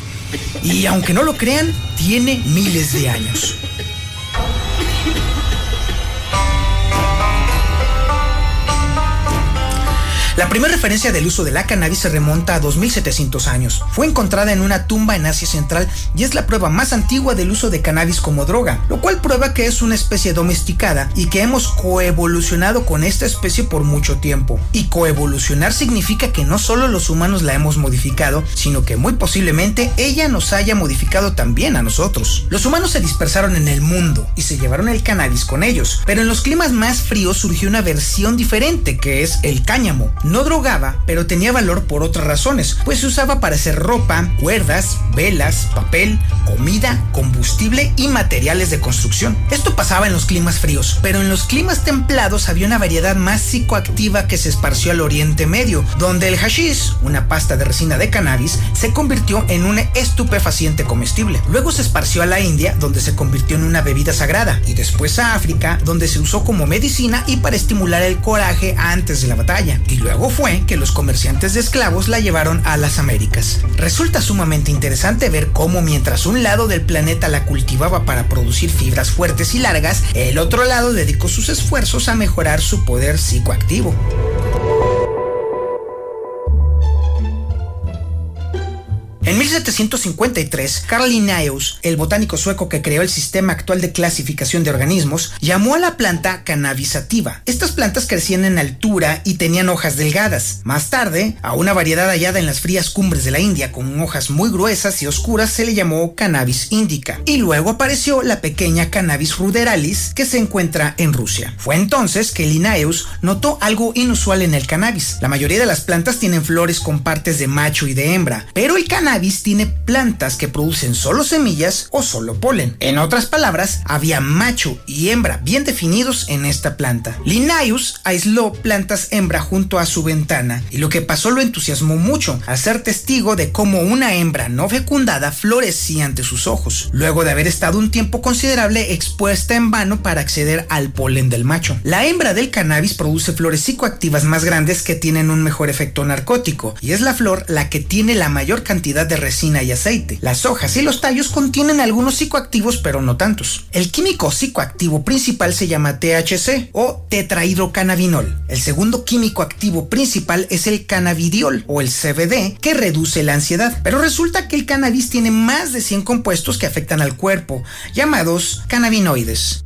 y aunque no lo crean, tiene miles de años. La primera referencia del uso de la cannabis se remonta a 2700 años. Fue encontrada en una tumba en Asia Central y es la prueba más antigua del uso de cannabis como droga, lo cual prueba que es una especie domesticada y que hemos coevolucionado con esta especie por mucho tiempo. Y coevolucionar significa que no solo los humanos la hemos modificado, sino que muy posiblemente ella nos haya modificado también a nosotros. Los humanos se dispersaron en el mundo y se llevaron el cannabis con ellos, pero en los climas más fríos surgió una versión diferente que es el cáñamo. No drogaba, pero tenía valor por otras razones, pues se usaba para hacer ropa, cuerdas, velas, papel, comida, combustible y materiales de construcción. Esto pasaba en los climas fríos, pero en los climas templados había una variedad más psicoactiva que se esparció al Oriente Medio, donde el hashish, una pasta de resina de cannabis, se convirtió en un estupefaciente comestible. Luego se esparció a la India, donde se convirtió en una bebida sagrada, y después a África, donde se usó como medicina y para estimular el coraje antes de la batalla. Y luego Luego fue que los comerciantes de esclavos la llevaron a las Américas. Resulta sumamente interesante ver cómo mientras un lado del planeta la cultivaba para producir fibras fuertes y largas, el otro lado dedicó sus esfuerzos a mejorar su poder psicoactivo. En 1753, Carl Linnaeus, el botánico sueco que creó el sistema actual de clasificación de organismos, llamó a la planta cannabisativa. Estas plantas crecían en altura y tenían hojas delgadas. Más tarde, a una variedad hallada en las frías cumbres de la India con hojas muy gruesas y oscuras se le llamó cannabis indica. Y luego apareció la pequeña cannabis ruderalis que se encuentra en Rusia. Fue entonces que Linnaeus notó algo inusual en el cannabis. La mayoría de las plantas tienen flores con partes de macho y de hembra, pero el cannabis tiene plantas que producen solo semillas o solo polen. En otras palabras, había macho y hembra bien definidos en esta planta. Linnaeus aisló plantas hembra junto a su ventana y lo que pasó lo entusiasmó mucho al ser testigo de cómo una hembra no fecundada florecía ante sus ojos, luego de haber estado un tiempo considerable expuesta en vano para acceder al polen del macho. La hembra del cannabis produce flores psicoactivas más grandes que tienen un mejor efecto narcótico y es la flor la que tiene la mayor cantidad de resina y aceite. Las hojas y los tallos contienen algunos psicoactivos, pero no tantos. El químico psicoactivo principal se llama THC o tetrahidrocannabinol. El segundo químico activo principal es el cannabidiol o el CBD, que reduce la ansiedad. Pero resulta que el cannabis tiene más de 100 compuestos que afectan al cuerpo, llamados cannabinoides.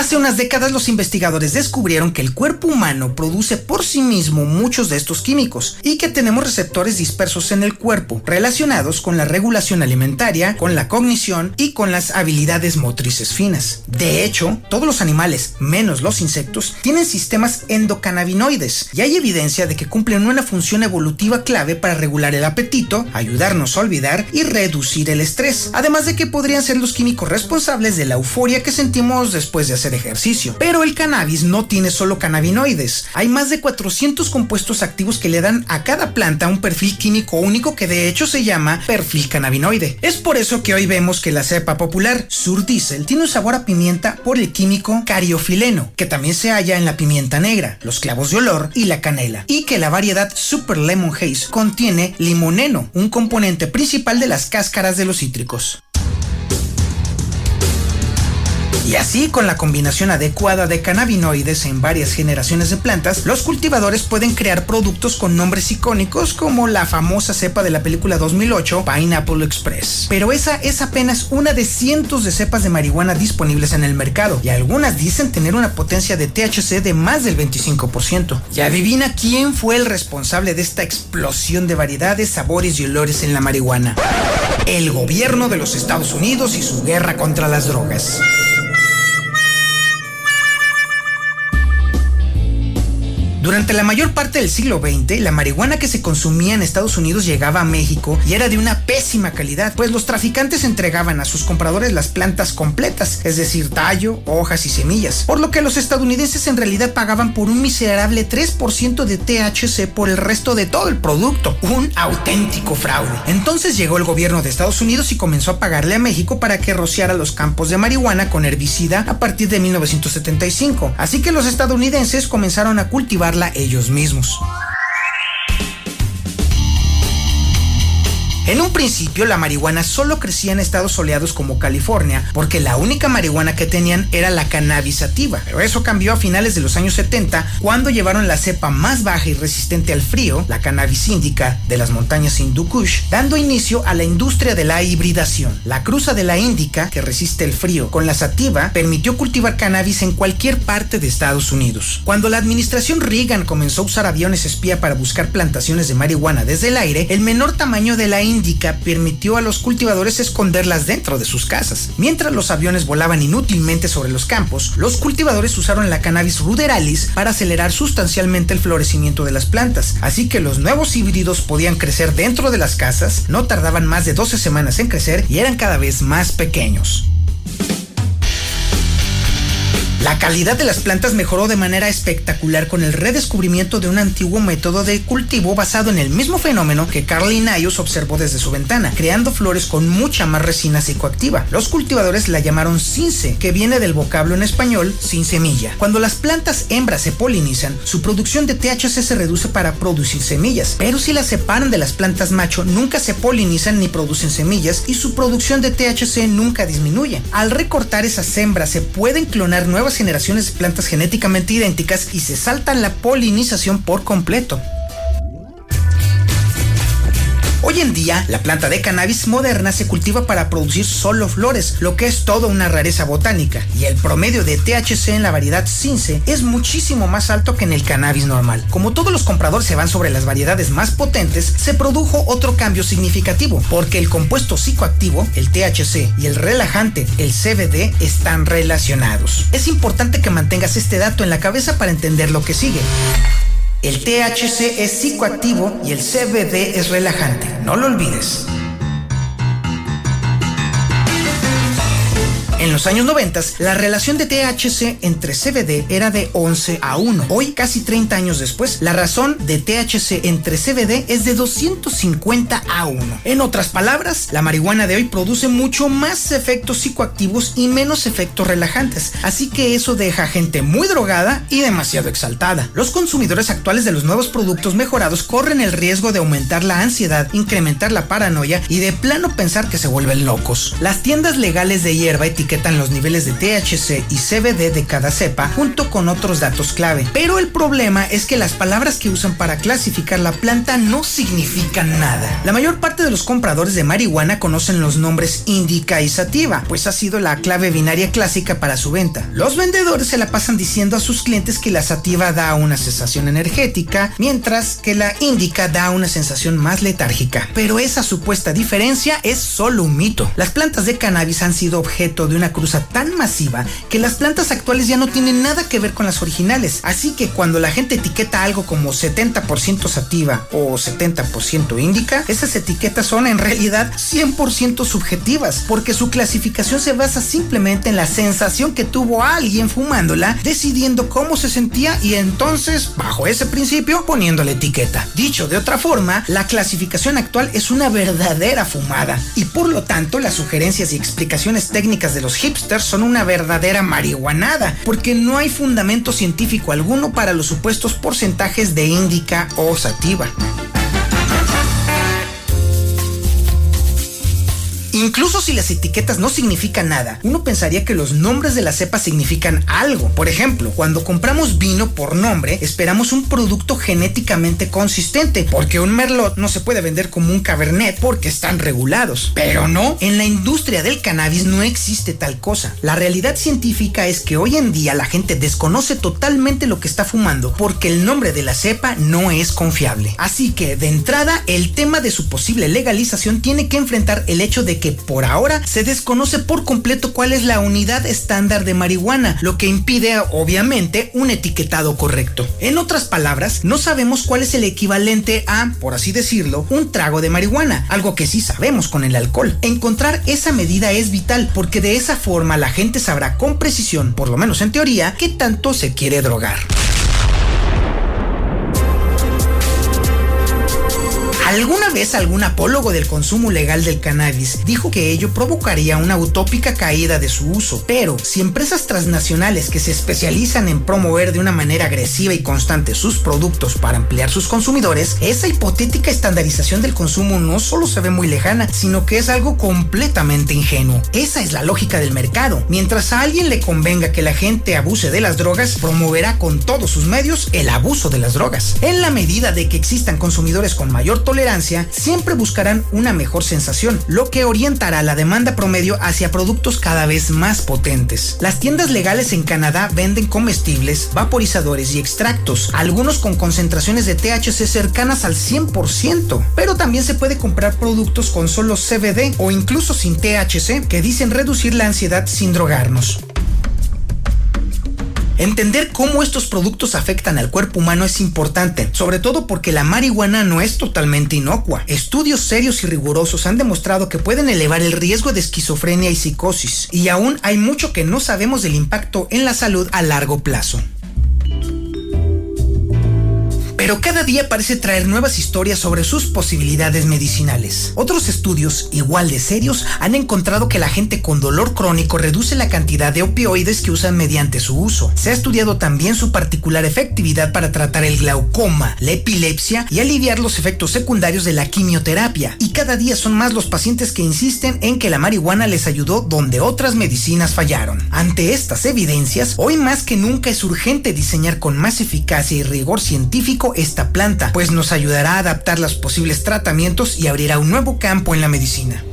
Hace unas décadas los investigadores descubrieron que el cuerpo humano produce por sí mismo muchos de estos químicos y que tenemos receptores dispersos en el cuerpo relacionados con la regulación alimentaria, con la cognición y con las habilidades motrices finas. De hecho, todos los animales, menos los insectos, tienen sistemas endocannabinoides y hay evidencia de que cumplen una función evolutiva clave para regular el apetito, ayudarnos a olvidar y reducir el estrés, además de que podrían ser los químicos responsables de la euforia que sentimos después de hacer ejercicio. Pero el cannabis no tiene solo cannabinoides. Hay más de 400 compuestos activos que le dan a cada planta un perfil químico único que de hecho se llama perfil cannabinoide. Es por eso que hoy vemos que la cepa popular Sur Diesel tiene un sabor a pimienta por el químico cariofileno, que también se halla en la pimienta negra, los clavos de olor y la canela, y que la variedad Super Lemon Haze contiene limoneno, un componente principal de las cáscaras de los cítricos. Y así, con la combinación adecuada de cannabinoides en varias generaciones de plantas, los cultivadores pueden crear productos con nombres icónicos como la famosa cepa de la película 2008, Pineapple Express. Pero esa es apenas una de cientos de cepas de marihuana disponibles en el mercado, y algunas dicen tener una potencia de THC de más del 25%. Y adivina quién fue el responsable de esta explosión de variedades, sabores y olores en la marihuana. El gobierno de los Estados Unidos y su guerra contra las drogas. Durante la mayor parte del siglo XX, la marihuana que se consumía en Estados Unidos llegaba a México y era de una pésima calidad, pues los traficantes entregaban a sus compradores las plantas completas, es decir, tallo, hojas y semillas, por lo que los estadounidenses en realidad pagaban por un miserable 3% de THC por el resto de todo el producto, un auténtico fraude. Entonces llegó el gobierno de Estados Unidos y comenzó a pagarle a México para que rociara los campos de marihuana con herbicida a partir de 1975, así que los estadounidenses comenzaron a cultivar ellos mismos. En un principio la marihuana solo crecía en estados soleados como California porque la única marihuana que tenían era la cannabis sativa, pero eso cambió a finales de los años 70 cuando llevaron la cepa más baja y resistente al frío, la cannabis índica de las montañas Hindu Kush, dando inicio a la industria de la hibridación. La cruza de la índica, que resiste el frío, con la sativa permitió cultivar cannabis en cualquier parte de Estados Unidos. Cuando la administración Reagan comenzó a usar aviones espía para buscar plantaciones de marihuana desde el aire, el menor tamaño de la índica permitió a los cultivadores esconderlas dentro de sus casas. Mientras los aviones volaban inútilmente sobre los campos, los cultivadores usaron la cannabis ruderalis para acelerar sustancialmente el florecimiento de las plantas. Así que los nuevos híbridos podían crecer dentro de las casas, no tardaban más de 12 semanas en crecer y eran cada vez más pequeños. La calidad de las plantas mejoró de manera espectacular con el redescubrimiento de un antiguo método de cultivo basado en el mismo fenómeno que Carl Linnaeus observó desde su ventana, creando flores con mucha más resina psicoactiva. Los cultivadores la llamaron cince, que viene del vocablo en español sin semilla. Cuando las plantas hembras se polinizan, su producción de THC se reduce para producir semillas, pero si las separan de las plantas macho, nunca se polinizan ni producen semillas y su producción de THC nunca disminuye. Al recortar esas hembras se pueden clonar nuevas generaciones de plantas genéticamente idénticas y se saltan la polinización por completo. Hoy en día, la planta de cannabis moderna se cultiva para producir solo flores, lo que es toda una rareza botánica, y el promedio de THC en la variedad Cince es muchísimo más alto que en el cannabis normal. Como todos los compradores se van sobre las variedades más potentes, se produjo otro cambio significativo, porque el compuesto psicoactivo, el THC, y el relajante, el CBD, están relacionados. Es importante que mantengas este dato en la cabeza para entender lo que sigue. El THC es psicoactivo y el CBD es relajante. No lo olvides. En los años 90, la relación de THC entre CBD era de 11 a 1. Hoy, casi 30 años después, la razón de THC entre CBD es de 250 a 1. En otras palabras, la marihuana de hoy produce mucho más efectos psicoactivos y menos efectos relajantes, así que eso deja gente muy drogada y demasiado exaltada. Los consumidores actuales de los nuevos productos mejorados corren el riesgo de aumentar la ansiedad, incrementar la paranoia y de plano pensar que se vuelven locos. Las tiendas legales de hierba etiquetan los niveles de THC y CBD de cada cepa junto con otros datos clave. Pero el problema es que las palabras que usan para clasificar la planta no significan nada. La mayor parte de los compradores de marihuana conocen los nombres indica y sativa, pues ha sido la clave binaria clásica para su venta. Los vendedores se la pasan diciendo a sus clientes que la sativa da una sensación energética, mientras que la indica da una sensación más letárgica. Pero esa supuesta diferencia es solo un mito. Las plantas de cannabis han sido objeto de una cruza tan masiva que las plantas actuales ya no tienen nada que ver con las originales. Así que cuando la gente etiqueta algo como 70% sativa o 70% índica, esas etiquetas son en realidad 100% subjetivas, porque su clasificación se basa simplemente en la sensación que tuvo alguien fumándola, decidiendo cómo se sentía y entonces, bajo ese principio, poniendo la etiqueta. Dicho de otra forma, la clasificación actual es una verdadera fumada y por lo tanto las sugerencias y explicaciones técnicas de los hipsters son una verdadera marihuanada, porque no hay fundamento científico alguno para los supuestos porcentajes de índica o sativa. Incluso si las etiquetas no significan nada, uno pensaría que los nombres de la cepa significan algo. Por ejemplo, cuando compramos vino por nombre, esperamos un producto genéticamente consistente, porque un merlot no se puede vender como un cabernet porque están regulados. Pero no, en la industria del cannabis no existe tal cosa. La realidad científica es que hoy en día la gente desconoce totalmente lo que está fumando porque el nombre de la cepa no es confiable. Así que, de entrada, el tema de su posible legalización tiene que enfrentar el hecho de que por ahora se desconoce por completo cuál es la unidad estándar de marihuana, lo que impide obviamente un etiquetado correcto. En otras palabras, no sabemos cuál es el equivalente a, por así decirlo, un trago de marihuana, algo que sí sabemos con el alcohol. Encontrar esa medida es vital porque de esa forma la gente sabrá con precisión, por lo menos en teoría, qué tanto se quiere drogar. ¿Alguna vez algún apólogo del consumo legal del cannabis dijo que ello provocaría una utópica caída de su uso? Pero si empresas transnacionales que se especializan en promover de una manera agresiva y constante sus productos para ampliar sus consumidores, esa hipotética estandarización del consumo no solo se ve muy lejana, sino que es algo completamente ingenuo. Esa es la lógica del mercado. Mientras a alguien le convenga que la gente abuse de las drogas, promoverá con todos sus medios el abuso de las drogas. En la medida de que existan consumidores con mayor tolerancia, siempre buscarán una mejor sensación, lo que orientará la demanda promedio hacia productos cada vez más potentes. Las tiendas legales en Canadá venden comestibles, vaporizadores y extractos, algunos con concentraciones de THC cercanas al 100%, pero también se puede comprar productos con solo CBD o incluso sin THC que dicen reducir la ansiedad sin drogarnos. Entender cómo estos productos afectan al cuerpo humano es importante, sobre todo porque la marihuana no es totalmente inocua. Estudios serios y rigurosos han demostrado que pueden elevar el riesgo de esquizofrenia y psicosis, y aún hay mucho que no sabemos del impacto en la salud a largo plazo pero cada día parece traer nuevas historias sobre sus posibilidades medicinales. Otros estudios, igual de serios, han encontrado que la gente con dolor crónico reduce la cantidad de opioides que usan mediante su uso. Se ha estudiado también su particular efectividad para tratar el glaucoma, la epilepsia y aliviar los efectos secundarios de la quimioterapia. Y cada día son más los pacientes que insisten en que la marihuana les ayudó donde otras medicinas fallaron. Ante estas evidencias, hoy más que nunca es urgente diseñar con más eficacia y rigor científico esta planta, pues nos ayudará a adaptar los posibles tratamientos y abrirá un nuevo campo en la medicina.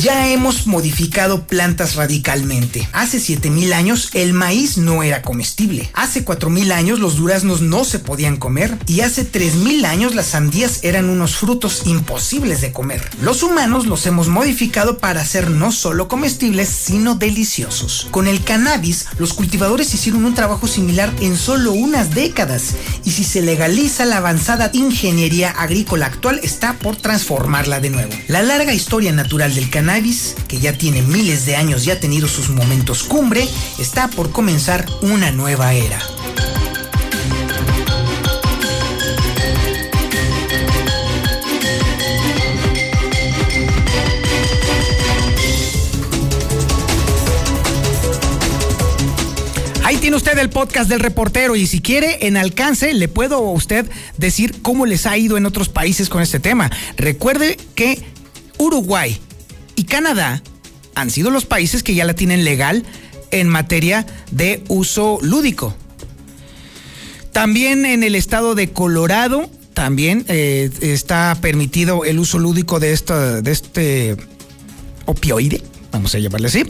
Ya hemos modificado plantas radicalmente. Hace 7000 años el maíz no era comestible. Hace 4000 años los duraznos no se podían comer y hace 3000 años las sandías eran unos frutos imposibles de comer. Los humanos los hemos modificado para ser no solo comestibles, sino deliciosos. Con el cannabis, los cultivadores hicieron un trabajo similar en solo unas décadas y si se legaliza la avanzada ingeniería agrícola actual está por transformarla de nuevo. La larga historia natural del cannabis, que ya tiene miles de años y ha tenido sus momentos cumbre, está por comenzar una nueva era. Ahí tiene usted el podcast del reportero y si quiere en alcance le puedo a usted decir cómo les ha ido en otros países con este tema. Recuerde que Uruguay y Canadá han sido los países que ya la tienen legal en materia de uso lúdico. También en el estado de Colorado también eh, está permitido el uso lúdico de, esta, de este opioide, vamos a llamarle así.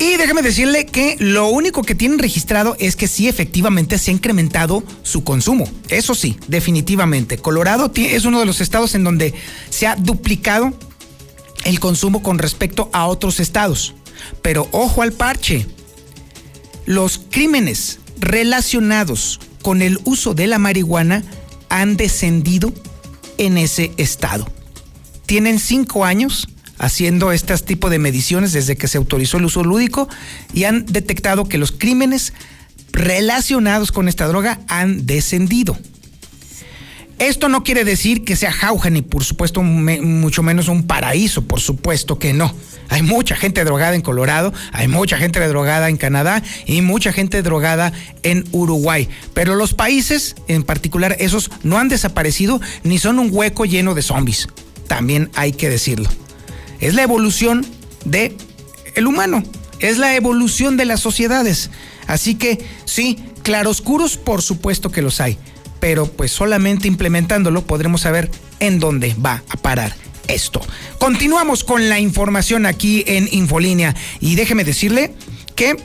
Y déjame decirle que lo único que tienen registrado es que sí, efectivamente, se ha incrementado su consumo. Eso sí, definitivamente. Colorado es uno de los estados en donde se ha duplicado el consumo con respecto a otros estados. Pero ojo al parche. Los crímenes relacionados con el uso de la marihuana han descendido en ese estado. Tienen cinco años haciendo este tipo de mediciones desde que se autorizó el uso lúdico y han detectado que los crímenes relacionados con esta droga han descendido. Esto no quiere decir que sea jauja ni por supuesto mucho menos un paraíso, por supuesto que no. Hay mucha gente drogada en Colorado, hay mucha gente drogada en Canadá y mucha gente drogada en Uruguay. Pero los países, en particular esos, no han desaparecido ni son un hueco lleno de zombies. También hay que decirlo. Es la evolución de el humano, es la evolución de las sociedades. Así que sí, claroscuros por supuesto que los hay, pero pues solamente implementándolo podremos saber en dónde va a parar esto. Continuamos con la información aquí en Infolínea y déjeme decirle que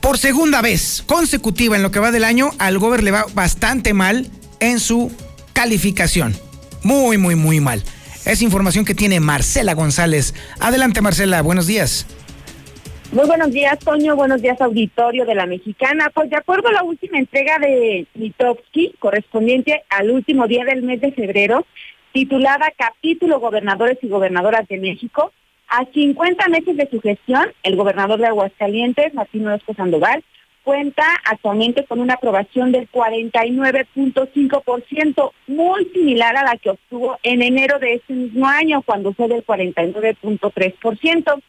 por segunda vez consecutiva en lo que va del año al Gober le va bastante mal en su calificación. Muy, muy, muy mal. Es información que tiene Marcela González. Adelante, Marcela, buenos días. Muy buenos días, Toño. Buenos días, auditorio de la Mexicana. Pues de acuerdo a la última entrega de Mitowski, correspondiente al último día del mes de febrero, titulada Capítulo Gobernadores y Gobernadoras de México, a 50 meses de su gestión, el gobernador de Aguascalientes, Martín Orozco Sandoval, cuenta actualmente con una aprobación del 49.5%, muy similar a la que obtuvo en enero de ese mismo año, cuando fue del 49.3%.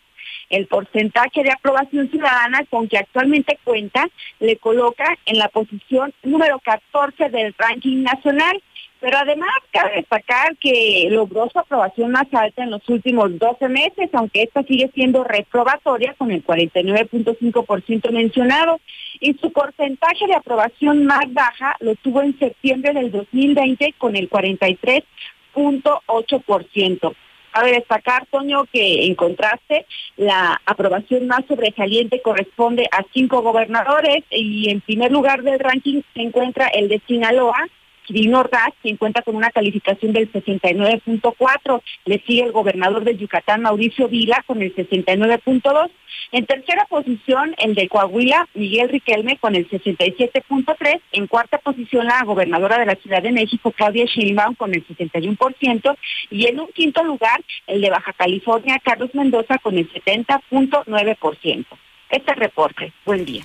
El porcentaje de aprobación ciudadana con que actualmente cuenta le coloca en la posición número 14 del ranking nacional pero además cabe destacar que logró su aprobación más alta en los últimos 12 meses, aunque esta sigue siendo reprobatoria con el 49.5% mencionado. Y su porcentaje de aprobación más baja lo tuvo en septiembre del 2020 con el 43.8%. Cabe destacar, Toño, que en contraste, la aprobación más sobresaliente corresponde a cinco gobernadores y en primer lugar del ranking se encuentra el de Sinaloa Quirino Ordaz, quien cuenta con una calificación del 69.4. Le sigue el gobernador de Yucatán, Mauricio Vila, con el 69.2. En tercera posición, el de Coahuila, Miguel Riquelme, con el 67.3. En cuarta posición, la gobernadora de la Ciudad de México, Claudia Sheinbaum, con el 61%. Y en un quinto lugar, el de Baja California, Carlos Mendoza, con el 70.9%. Este reporte. Buen día.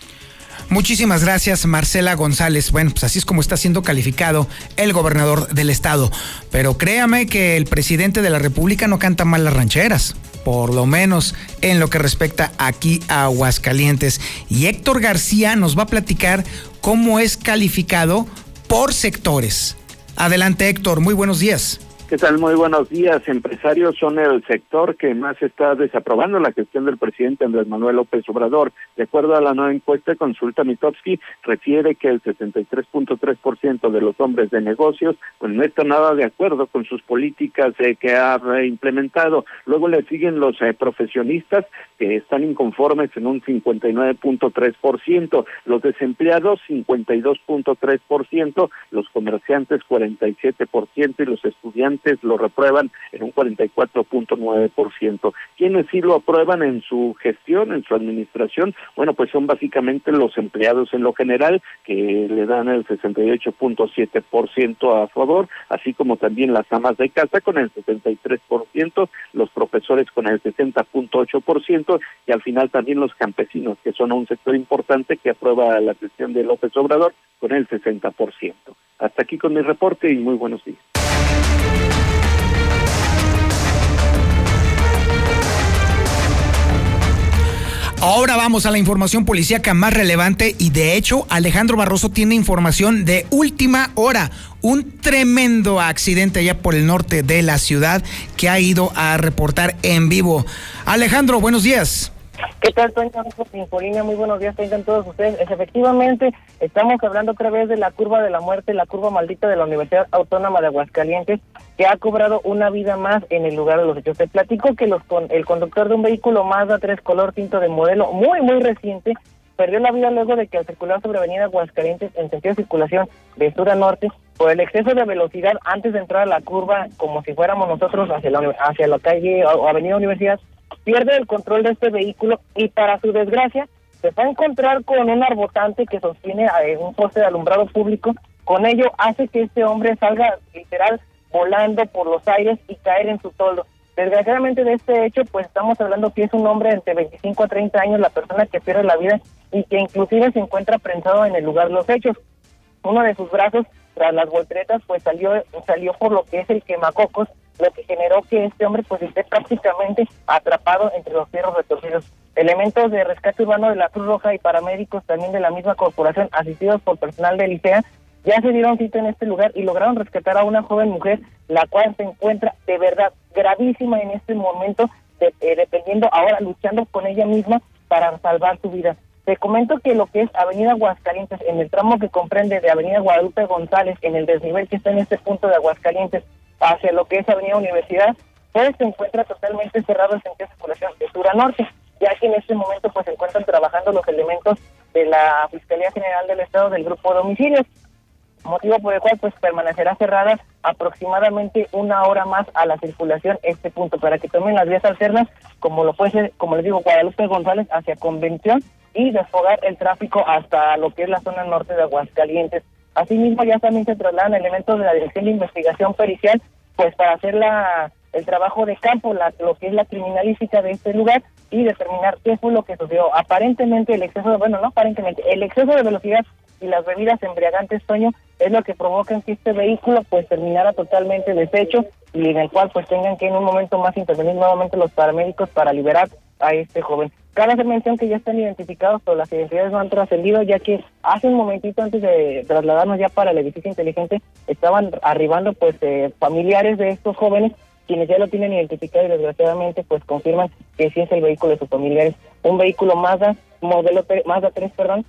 Muchísimas gracias, Marcela González. Bueno, pues así es como está siendo calificado el gobernador del estado. Pero créame que el presidente de la República no canta mal las rancheras, por lo menos en lo que respecta aquí a Aguascalientes. Y Héctor García nos va a platicar cómo es calificado por sectores. Adelante, Héctor, muy buenos días. ¿Qué tal? Muy buenos días. Empresarios son el sector que más está desaprobando la gestión del presidente Andrés Manuel López Obrador. De acuerdo a la nueva encuesta, Consulta Mitowski refiere que el 63.3% de los hombres de negocios pues no está nada de acuerdo con sus políticas eh, que ha implementado. Luego le siguen los eh, profesionistas que están inconformes en un 59.3%, los desempleados 52.3%, los comerciantes 47% y los estudiantes lo reprueban en un 44.9%. ¿Quiénes sí lo aprueban en su gestión, en su administración? Bueno, pues son básicamente los empleados en lo general, que le dan el 68.7% a favor, así como también las amas de casa con el 73%, los profesores con el 60.8% y al final también los campesinos, que son un sector importante que aprueba la gestión de López Obrador con el 60%. Hasta aquí con mi reporte y muy buenos días. Ahora vamos a la información policíaca más relevante y de hecho Alejandro Barroso tiene información de última hora. Un tremendo accidente allá por el norte de la ciudad que ha ido a reportar en vivo. Alejandro, buenos días. ¿Qué tal, Toño? Muy buenos días, tengan todos ustedes. Efectivamente, estamos hablando otra vez de la curva de la muerte, la curva maldita de la Universidad Autónoma de Aguascalientes, que ha cobrado una vida más en el lugar de los hechos. Te platico que los con, el conductor de un vehículo Mazda 3 color tinto de modelo muy, muy reciente perdió la vida luego de que al circular sobre Avenida Aguascalientes en sentido de circulación de sur a norte por el exceso de velocidad antes de entrar a la curva como si fuéramos nosotros hacia la, hacia la calle o Avenida Universidad pierde el control de este vehículo y para su desgracia se va a encontrar con un arbotante que sostiene eh, un poste de alumbrado público. Con ello hace que este hombre salga literal volando por los aires y caer en su toldo. Desgraciadamente de este hecho, pues estamos hablando que es un hombre entre 25 a 30 años la persona que pierde la vida y que inclusive se encuentra prensado en el lugar de los hechos. Uno de sus brazos tras las volteretas pues salió salió por lo que es el quemacocos lo que generó que este hombre pues esté prácticamente atrapado entre los fierros retorcidos. Elementos de rescate urbano de la Cruz Roja y paramédicos también de la misma corporación, asistidos por personal de Licea, ya se dieron cita en este lugar y lograron rescatar a una joven mujer, la cual se encuentra de verdad gravísima en este momento, eh, dependiendo ahora luchando con ella misma para salvar su vida. Te comento que lo que es Avenida Aguascalientes, en el tramo que comprende de Avenida Guadalupe González, en el desnivel que está en este punto de Aguascalientes, hacia lo que es Avenida Universidad, pues se encuentra totalmente cerrado el sentido de circulación de sur a norte, ya que en este momento pues se encuentran trabajando los elementos de la Fiscalía General del Estado del Grupo de Homicidios, motivo por el cual pues permanecerá cerrada aproximadamente una hora más a la circulación este punto para que tomen las vías alternas como lo puede ser, como les digo, Guadalupe González hacia Convención y desfogar el tráfico hasta lo que es la zona norte de Aguascalientes. Asimismo, ya también se trasladan elementos de la Dirección de Investigación Pericial, pues para hacer la, el trabajo de campo, la, lo que es la criminalística de este lugar y determinar qué fue lo que sucedió. Aparentemente el exceso, de, bueno, no aparentemente, el exceso de velocidad y las bebidas embriagantes, Toño, es lo que provocan que este vehículo pues terminara totalmente deshecho y en el cual pues tengan que en un momento más intervenir nuevamente los paramédicos para liberar a este joven. Cabe hacer mención que ya están identificados, pero las identidades no han trascendido, ya que hace un momentito antes de trasladarnos ya para el edificio inteligente, estaban arribando pues eh, familiares de estos jóvenes, quienes ya lo tienen identificado y desgraciadamente pues confirman que sí es el vehículo de sus familiares. Un vehículo Mazda, modelo Mazda 3, perdón,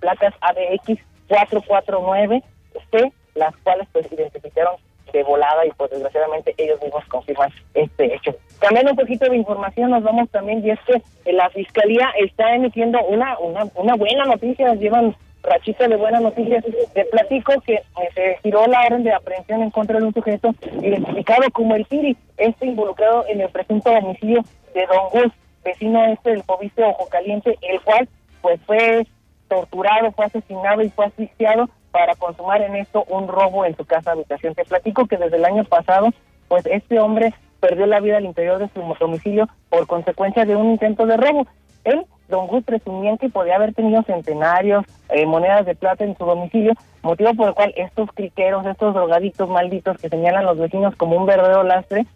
placas ADX 449C, las cuales pues identificaron de volada y pues desgraciadamente ellos mismos confirman este hecho. Cambiando un poquito de información, nos vamos también y es que la fiscalía está emitiendo una, una, una buena noticia, llevan rachita de buenas noticias. Te platico que eh, se giró la orden de aprehensión en contra de un sujeto identificado como el Piri, este involucrado en el presunto homicidio de Don Gus, vecino este del Poviste Ojo Caliente, el cual pues fue torturado, fue asesinado y fue asfixiado para consumar en esto un robo en su casa habitación. Te platico que desde el año pasado, pues este hombre perdió la vida al interior de su domicilio por consecuencia de un intento de robo. Él, don Gus, presumía que podía haber tenido centenarios, eh, monedas de plata en su domicilio, motivo por el cual estos criqueros, estos drogaditos malditos que señalan los vecinos como un verdadero lastre,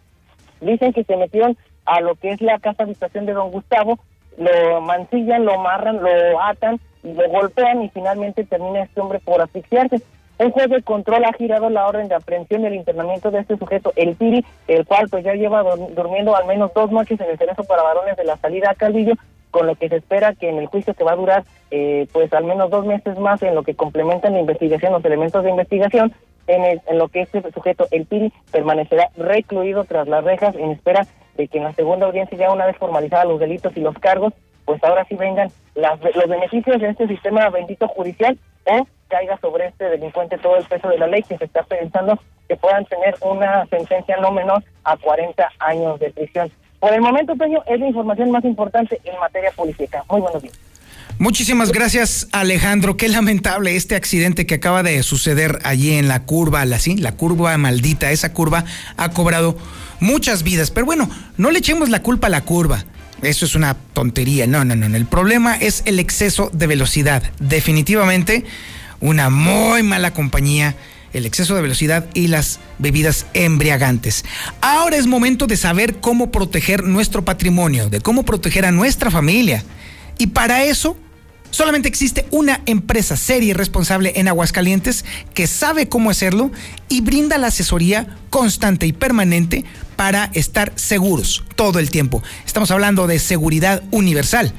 dicen que se metieron a lo que es la casa habitación de don Gustavo, lo mancillan, lo amarran, lo atan lo golpean y finalmente termina este hombre por asfixiarse. Un juez de control ha girado la orden de aprehensión y el internamiento de este sujeto, el Piri, el cual pues ya lleva durmiendo al menos dos noches en el cerezo para varones de la salida a Calvillo, con lo que se espera que en el juicio que va a durar eh, pues al menos dos meses más en lo que complementan la investigación, los elementos de investigación, en, en lo que este sujeto, el Piri, permanecerá recluido tras las rejas en espera de que en la segunda audiencia, ya una vez formalizados los delitos y los cargos, pues ahora sí vengan los beneficios de este sistema bendito judicial o caiga sobre este delincuente todo el peso de la ley que se está pensando que puedan tener una sentencia no menor a 40 años de prisión. Por el momento, Toño, es la información más importante en materia política. Muy buenos días. Muchísimas gracias, Alejandro. Qué lamentable este accidente que acaba de suceder allí en la curva, la, ¿sí? la curva maldita. Esa curva ha cobrado muchas vidas. Pero bueno, no le echemos la culpa a la curva. Eso es una tontería. No, no, no. El problema es el exceso de velocidad. Definitivamente una muy mala compañía, el exceso de velocidad y las bebidas embriagantes. Ahora es momento de saber cómo proteger nuestro patrimonio, de cómo proteger a nuestra familia. Y para eso Solamente existe una empresa seria y responsable en Aguascalientes que sabe cómo hacerlo y brinda la asesoría constante y permanente para estar seguros todo el tiempo. Estamos hablando de seguridad universal.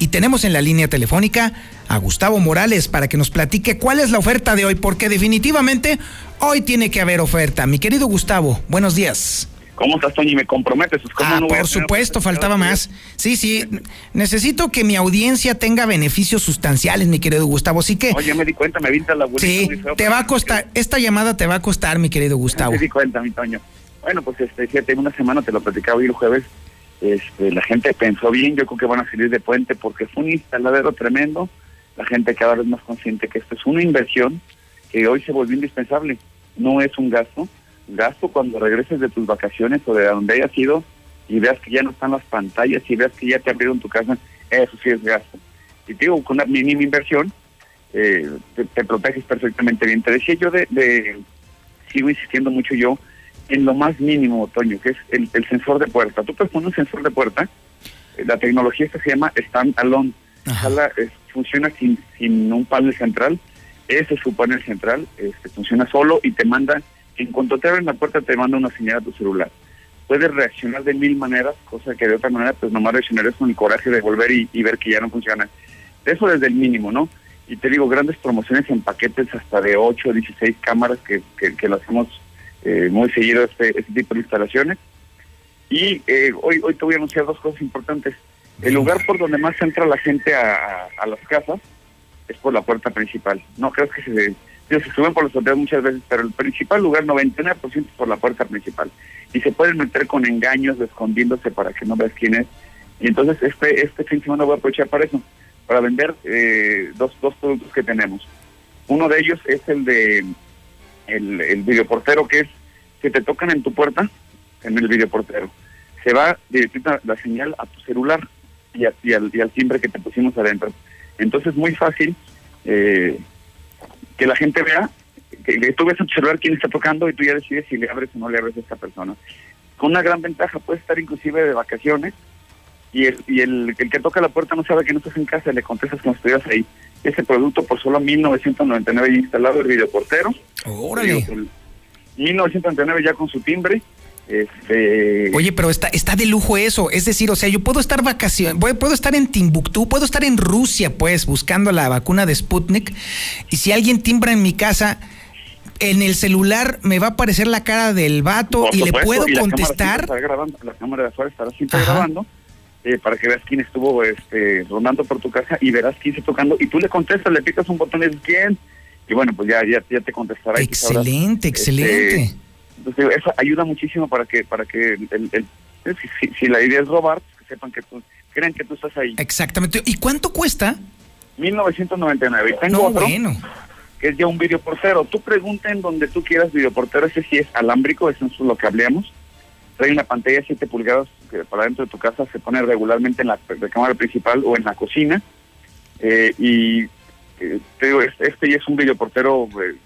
Y tenemos en la línea telefónica a Gustavo Morales para que nos platique cuál es la oferta de hoy, porque definitivamente hoy tiene que haber oferta. Mi querido Gustavo, buenos días. ¿Cómo estás, Toño? ¿Y me comprometes? ¿Cómo ah, por supuesto, faltaba más. Sí, sí. Necesito que mi audiencia tenga beneficios sustanciales, mi querido Gustavo. Así que. Oye, me di cuenta, me vinta la Sí, te va a costar. Esta llamada te va a costar, mi querido Gustavo. Me di cuenta, mi Toño. Bueno, pues este, fíjate, una semana te lo platicaba hoy el jueves. Este, la gente pensó bien, yo creo que van a salir de puente porque fue un instaladero tremendo. La gente cada vez más consciente que esto es una inversión que hoy se volvió indispensable. No es un gasto gasto cuando regreses de tus vacaciones o de donde hayas ido y veas que ya no están las pantallas y veas que ya te abrieron tu casa, eso sí es gasto. Y te digo, con una mínima inversión eh, te, proteges perfectamente bien. Te decía yo de, sigo insistiendo mucho yo en lo más mínimo, Toño, que es el, sensor de puerta. Tú puedes poner un sensor de puerta, eh, la tecnología esta se llama stand alone, funciona sin, sin un panel central, ese es su panel central, este, funciona solo y te manda en cuanto te abren la puerta te manda una señal a tu celular. Puedes reaccionar de mil maneras, cosa que de otra manera pues nomás reaccionarías con el coraje de volver y, ver que ya no funciona. Eso desde el mínimo, ¿no? Y te digo, grandes promociones en paquetes hasta de 8 o 16 cámaras que, que, lo hacemos eh, muy seguido este, este tipo de instalaciones. Y eh, hoy, hoy te voy a anunciar dos cosas importantes. El lugar por donde más entra la gente a, a las casas es por la puerta principal. No creo que se se suben por los hoteles muchas veces, pero el principal lugar, 99% es por la puerta principal. Y se pueden meter con engaños, escondiéndose para que no veas quién es. Y entonces este, este fin de semana voy a aprovechar para eso, para vender eh, dos, dos productos que tenemos. Uno de ellos es el de el, el videoportero, que es que te tocan en tu puerta, en el videoportero. Se va directamente la señal a tu celular y, y, al, y al timbre que te pusimos adentro. Entonces, muy fácil. Eh, que la gente vea, que, tú ves en tu celular quién está tocando y tú ya decides si le abres o no le abres a esta persona. Con una gran ventaja, puedes estar inclusive de vacaciones y el, y el, el que toca la puerta no sabe que no estás en casa y le contestas como si estuvieras ahí. Ese producto por solo 1999 instalado el videoportero. Órale. 1999 ya con su timbre este... Oye, pero está, está de lujo eso. Es decir, o sea, yo puedo estar vacaciones, puedo estar en Timbuktu, puedo estar en Rusia, pues, buscando la vacuna de Sputnik. Y si alguien timbra en mi casa, en el celular me va a aparecer la cara del vato y le puedo contestar. La cámara, de afuera estará siempre grabando. Eh, para que veas quién estuvo este, rondando por tu casa y verás quién se tocando y tú le contestas, le picas un botón y dices quién y bueno pues ya ya, ya te contestará. Excelente, excelente. Este, entonces, eso ayuda muchísimo para que, para que el, si, la idea es robar, pues, que sepan que tú, crean que tú estás ahí. Exactamente. ¿Y cuánto cuesta? 1999. Y tengo otro, bueno. que es ya un videoportero. Tú pregunta en donde tú quieras videoportero, ese sí es alámbrico, eso es lo que hablamos. Trae una pantalla de 7 pulgadas que para dentro de tu casa se pone regularmente en la, cámara principal o en la cocina. Eh, y eh, te digo, este, este ya es un videoportero eh,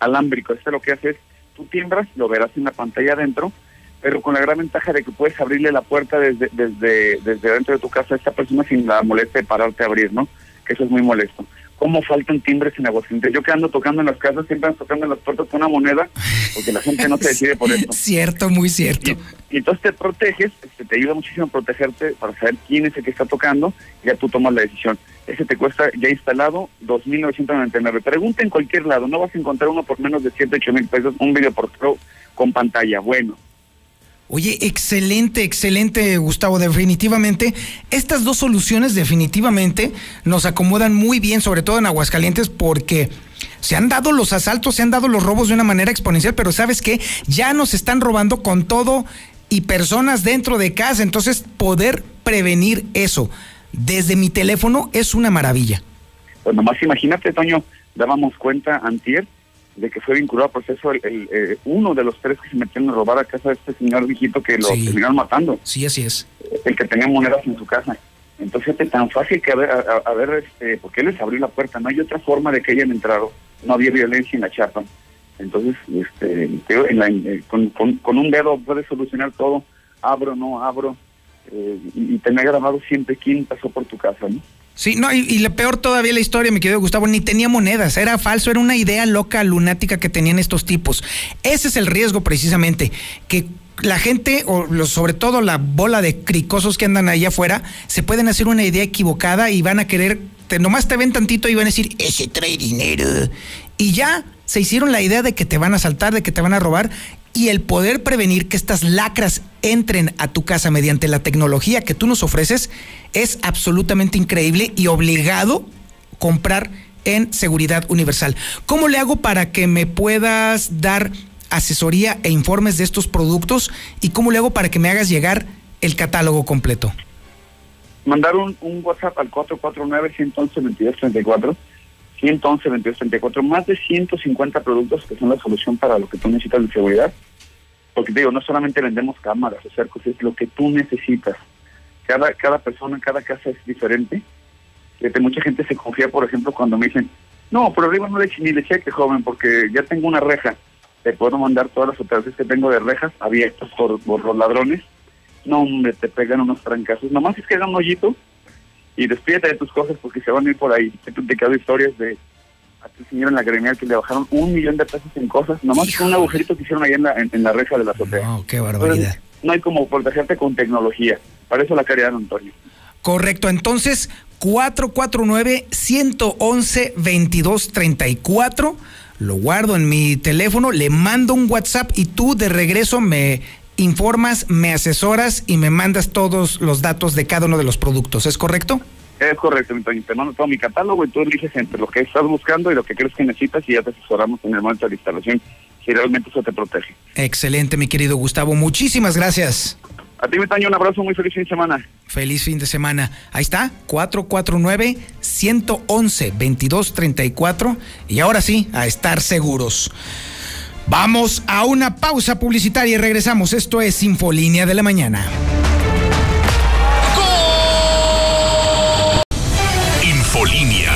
alámbrico. Este lo que hace es tú timbras, lo verás en la pantalla adentro, pero con la gran ventaja de que puedes abrirle la puerta desde, desde, desde dentro de tu casa a esta persona sin la molestia de pararte a abrir, ¿no? Que eso es muy molesto. cómo faltan timbres en Aguascalientes. Yo que ando tocando en las casas, siempre ando tocando en las puertas con una moneda, porque la gente no se decide por eso. Cierto, muy cierto. Y, entonces te proteges, este, te ayuda muchísimo a protegerte para saber quién es el que está tocando, y ya tú tomas la decisión. Ese te cuesta ya instalado 2.999. Pregunta en cualquier lado, no vas a encontrar uno por menos de 7, 8 mil pesos, un video por pro con pantalla. Bueno, Oye, excelente, excelente, Gustavo. Definitivamente, estas dos soluciones definitivamente nos acomodan muy bien, sobre todo en Aguascalientes, porque se han dado los asaltos, se han dado los robos de una manera exponencial, pero sabes que ya nos están robando con todo y personas dentro de casa. Entonces, poder prevenir eso desde mi teléfono es una maravilla. Pues nomás imagínate, Toño, dábamos cuenta antier de que fue vinculado al proceso el, eh, uno de los tres que se metieron a robar a casa de este señor viejito que lo terminaron matando. Sí, así es. El que tenía monedas en su casa. Entonces, es tan fácil que a ver, a, ver este, porque él les abrió la puerta, no hay otra forma de que hayan entrado, no había violencia en la chapa. Entonces, este, eh, con, con, un dedo puedes solucionar todo, abro, no abro, eh, y, y grabado siempre quién pasó por tu casa, ¿no? Sí, no, y, y peor todavía la historia, me quedó Gustavo, ni tenía monedas, era falso, era una idea loca, lunática que tenían estos tipos. Ese es el riesgo precisamente, que la gente, o sobre todo la bola de cricosos que andan allá afuera, se pueden hacer una idea equivocada y van a querer, te, nomás te ven tantito y van a decir, ese trae dinero. Y ya se hicieron la idea de que te van a saltar, de que te van a robar, y el poder prevenir que estas lacras entren a tu casa mediante la tecnología que tú nos ofreces es absolutamente increíble y obligado comprar en Seguridad Universal. ¿Cómo le hago para que me puedas dar asesoría e informes de estos productos y cómo le hago para que me hagas llegar el catálogo completo? Mandar un, WhatsApp al 449-111-2234, 111-2234, más de 150 productos que son la solución para lo que tú necesitas de seguridad. Porque digo, no solamente vendemos cámaras o cercos, es lo que tú necesitas cada, cada persona, cada casa es diferente. mucha gente se confía, por ejemplo, cuando me dicen, no, por arriba no le ni le cheque, joven, porque ya tengo una reja. Te puedo mandar todas las fotografías que tengo de rejas abiertas por, los ladrones. No, hombre, te pegan unos trancazos. Nomás es que hagan un hoyito y despídete de tus cosas porque se van a ir por ahí. He platicado historias de a tu señor en la gremial que le bajaron un millón de pesos en cosas, nomás con un agujerito que hicieron ahí en la, en, la reja de la azotea. No, qué barbaridad. no hay como protegerte con tecnología. Para eso la caridad, Antonio. Correcto, entonces 449-111-2234. Lo guardo en mi teléfono, le mando un WhatsApp y tú de regreso me informas, me asesoras y me mandas todos los datos de cada uno de los productos. ¿Es correcto? Es correcto. Te mando todo mi catálogo y tú eliges entre lo que estás buscando y lo que crees que necesitas y ya te asesoramos en el momento de la instalación si realmente eso te protege. Excelente, mi querido Gustavo. Muchísimas gracias. A ti, Metaño, un abrazo, muy feliz fin de semana. Feliz fin de semana. Ahí está, 449-111-2234. Y ahora sí, a estar seguros. Vamos a una pausa publicitaria y regresamos. Esto es Infolínea de la Mañana. Infolínea.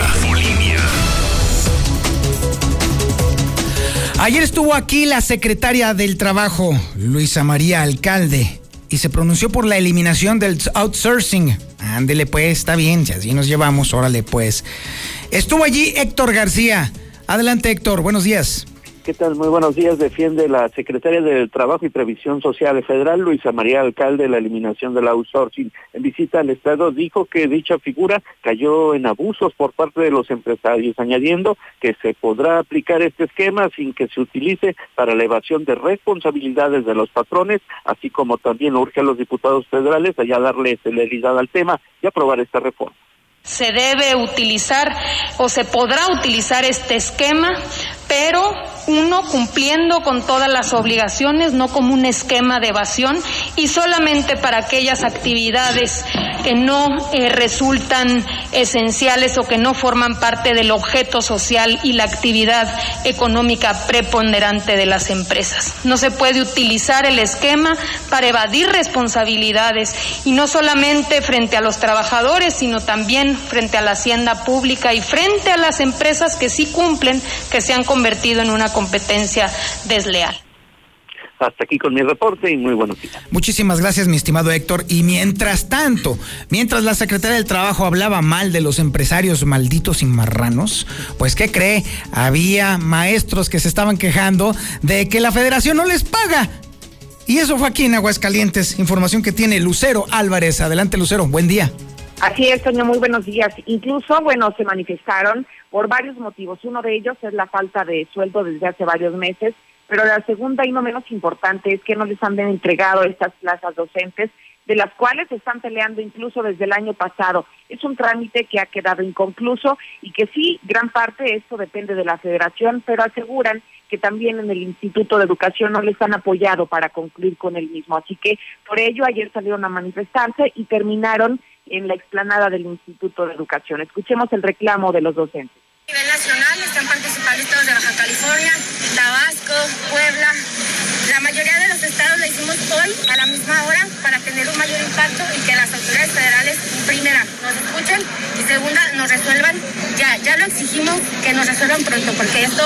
Ayer estuvo aquí la secretaria del Trabajo, Luisa María Alcalde y se pronunció por la eliminación del outsourcing. Ándele pues, está bien, si así nos llevamos, órale pues. Estuvo allí Héctor García. Adelante Héctor, buenos días. ¿Qué tal? Muy buenos días. Defiende la secretaria del Trabajo y Previsión Social Federal, Luisa María Alcalde, la eliminación del outsourcing. En visita al Estado dijo que dicha figura cayó en abusos por parte de los empresarios, añadiendo que se podrá aplicar este esquema sin que se utilice para la evasión de responsabilidades de los patrones, así como también urge a los diputados federales a darle celeridad al tema y aprobar esta reforma. Se debe utilizar o se podrá utilizar este esquema, pero uno cumpliendo con todas las obligaciones, no como un esquema de evasión y solamente para aquellas actividades que no eh, resultan esenciales o que no forman parte del objeto social y la actividad económica preponderante de las empresas. No se puede utilizar el esquema para evadir responsabilidades y no solamente frente a los trabajadores, sino también frente a la hacienda pública y frente a las empresas que sí cumplen, que se han convertido en una competencia desleal. Hasta aquí con mi reporte y muy buenos días. Muchísimas gracias, mi estimado Héctor. Y mientras tanto, mientras la Secretaría del Trabajo hablaba mal de los empresarios malditos y marranos, pues ¿qué cree? Había maestros que se estaban quejando de que la federación no les paga. Y eso fue aquí en Aguascalientes, información que tiene Lucero Álvarez. Adelante, Lucero, buen día. Así es, Toño, muy buenos días. Incluso, bueno, se manifestaron por varios motivos. Uno de ellos es la falta de sueldo desde hace varios meses, pero la segunda y no menos importante es que no les han entregado estas plazas docentes, de las cuales están peleando incluso desde el año pasado. Es un trámite que ha quedado inconcluso y que sí, gran parte de esto depende de la federación, pero aseguran que también en el Instituto de Educación no les han apoyado para concluir con el mismo. Así que por ello ayer salieron a manifestarse y terminaron en la explanada del Instituto de Educación. Escuchemos el reclamo de los docentes. A nivel nacional están participando estados de Baja California, Tabasco, Puebla. La mayoría de los estados lo hicimos hoy a la misma hora para tener un mayor impacto y que las autoridades federales, primera, nos escuchen y segunda, nos resuelvan. Ya, ya lo exigimos que nos resuelvan pronto porque esto,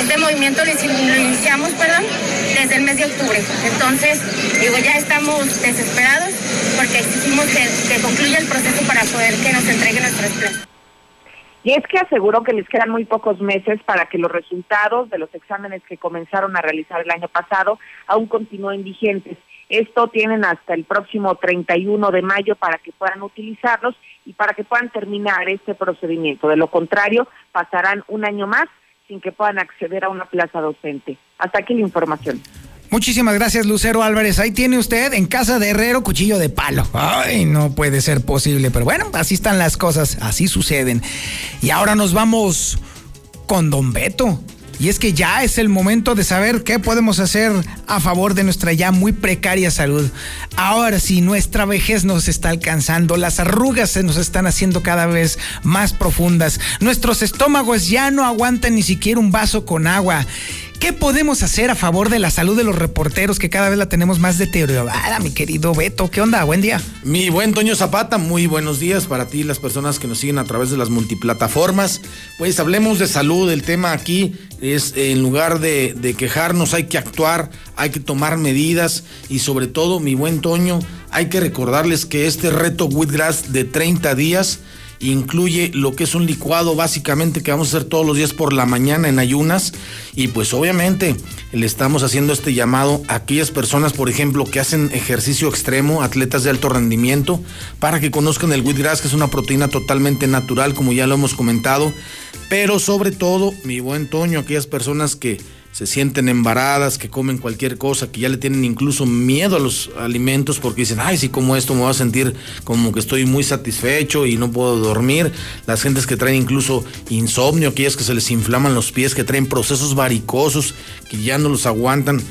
este movimiento lo, iniciamos, perdón, desde el mes de octubre. Entonces, digo, ya estamos desesperados porque exigimos que, que concluya el proceso para poder que nos entreguen nuestras plazas. Y es que aseguró que les quedan muy pocos meses para que los resultados de los exámenes que comenzaron a realizar el año pasado aún continúen vigentes. Esto tienen hasta el próximo 31 de mayo para que puedan utilizarlos y para que puedan terminar este procedimiento. De lo contrario, pasarán un año más sin que puedan acceder a una plaza docente. Hasta aquí la información. Muchísimas gracias, Lucero Álvarez. Ahí tiene usted en casa de Herrero cuchillo de palo. Ay, no puede ser posible, pero bueno, así están las cosas, así suceden. Y ahora nos vamos con Don Beto. Y es que ya es el momento de saber qué podemos hacer a favor de nuestra ya muy precaria salud. Ahora sí, nuestra vejez nos está alcanzando, las arrugas se nos están haciendo cada vez más profundas, nuestros estómagos ya no aguantan ni siquiera un vaso con agua. ¿Qué podemos hacer a favor de la salud de los reporteros que cada vez la tenemos más deteriorada, mi querido Beto? ¿Qué onda? Buen día. Mi buen Toño Zapata, muy buenos días para ti y las personas que nos siguen a través de las multiplataformas. Pues hablemos de salud, el tema aquí es en lugar de, quejarnos hay que actuar, hay que tomar medidas y sobre todo, mi buen Toño, hay que recordarles que este reto Wheatgrass de 30 días incluye lo que es un licuado básicamente que vamos a hacer todos los días por la mañana en ayunas. Y pues obviamente le estamos haciendo este llamado a aquellas personas, por ejemplo, que hacen ejercicio extremo, atletas de alto rendimiento, para que conozcan el wheatgrass, que es una proteína totalmente natural, como ya lo hemos comentado, pero sobre todo, mi buen Toño, aquellas personas que se sienten embaradas, que comen cualquier cosa, que ya le tienen incluso miedo a los alimentos porque dicen, ay, si como esto me voy a sentir como que estoy muy satisfecho y no puedo dormir. Las gentes que traen incluso insomnio, aquellas que se les inflaman los pies, que traen procesos varicosos, que ya no los aguantan,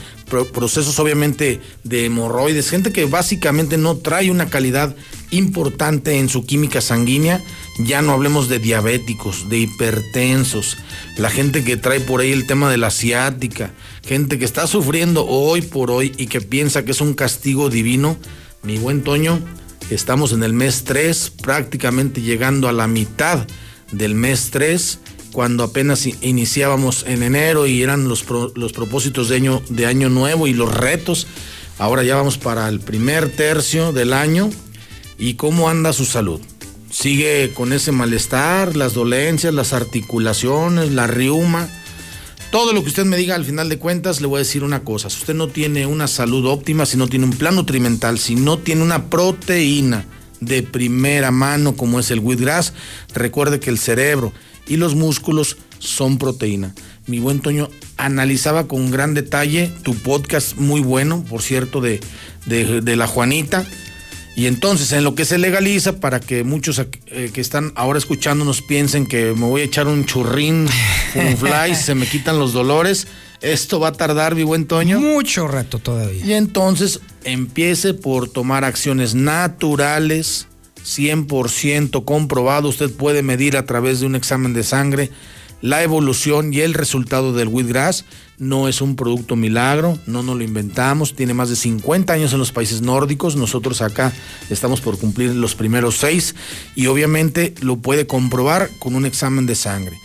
procesos obviamente de hemorroides, gente que básicamente no trae una calidad importante en su química sanguínea, ya no hablemos de diabéticos, de hipertensos, la gente que trae por ahí el tema de la asiática, gente que está sufriendo hoy por hoy y que piensa que es un castigo divino, mi buen Toño, estamos en el mes 3, prácticamente llegando a la mitad del mes 3 cuando apenas iniciábamos en enero y eran los, los propósitos de año, de año nuevo y los retos. Ahora ya vamos para el primer tercio del año. ¿Y cómo anda su salud? ¿Sigue con ese malestar, las dolencias, las articulaciones, la riuma? Todo lo que usted me diga al final de cuentas, le voy a decir una cosa. Si usted no tiene una salud óptima, si no tiene un plan nutrimental, si no tiene una proteína de primera mano como es el wheatgrass, recuerde que el cerebro, y los músculos son proteína. Mi buen Toño analizaba con gran detalle tu podcast muy bueno, por cierto, de, de, la Juanita. Y entonces, en lo que se legaliza, para que muchos eh, que están ahora escuchándonos piensen que me voy a echar un churrín, un fly, se me quitan los dolores, esto va a tardar, mi buen Toño. Mucho rato todavía. Y entonces empiece por tomar acciones naturales, 100% comprobado. Usted puede medir a través de un examen de sangre la evolución y el resultado del wheatgrass. No es un producto milagro, no nos lo inventamos. Tiene más de 50 años en los países nórdicos. Nosotros acá estamos por cumplir los primeros seis y obviamente lo puede comprobar con un examen de sangre.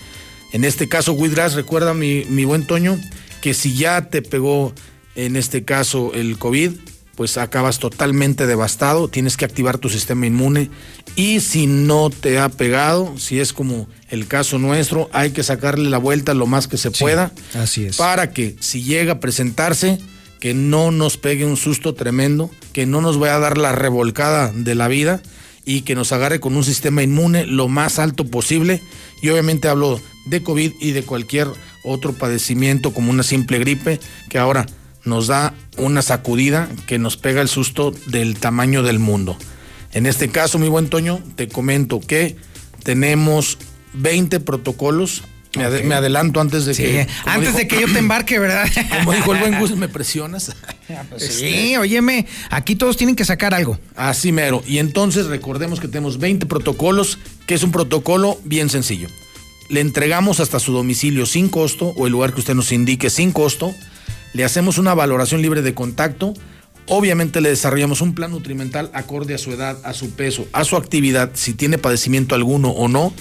En este caso, wheatgrass, recuerda mi, mi buen Toño, que si ya te pegó en este caso el COVID, pues acabas totalmente devastado, tienes que activar tu sistema inmune y si no te ha pegado, si es como el caso nuestro, hay que sacarle la vuelta lo más que se pueda. Así es. Para que si llega a presentarse, que no nos pegue un susto tremendo, que no nos vaya a dar la revolcada de la vida y que nos agarre con un sistema inmune lo más alto posible. Y obviamente hablo de COVID y de cualquier otro padecimiento como una simple gripe, que ahora nos da una sacudida que nos pega el susto del tamaño del mundo. En este caso, mi buen Toño, te comento que tenemos 20 protocolos. Me, adelanto antes de Sí, que. antes dijo- de que yo te embarque, ¿verdad? Como dijo el buen Gus, me presionas. Sí, óyeme, aquí todos tienen que sacar algo. Así mero. Y entonces recordemos que tenemos 20 protocolos, que es un protocolo bien sencillo. Le entregamos hasta su domicilio sin costo o el lugar que usted nos indique sin costo. Le hacemos una valoración libre de contacto. Obviamente le desarrollamos un plan nutrimental acorde a su edad, a su peso, a su actividad, si tiene padecimiento alguno o no.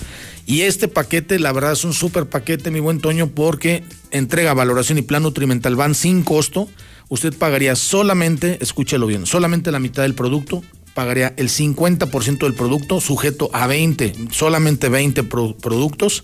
Y este paquete, la verdad, es un súper paquete, mi buen Toño, porque entrega, valoración y plan nutrimental van sin costo. Usted pagaría solamente, escúchelo bien, solamente la mitad del producto, pagaría el 50% del producto, sujeto a 20, solamente 20 pro- productos.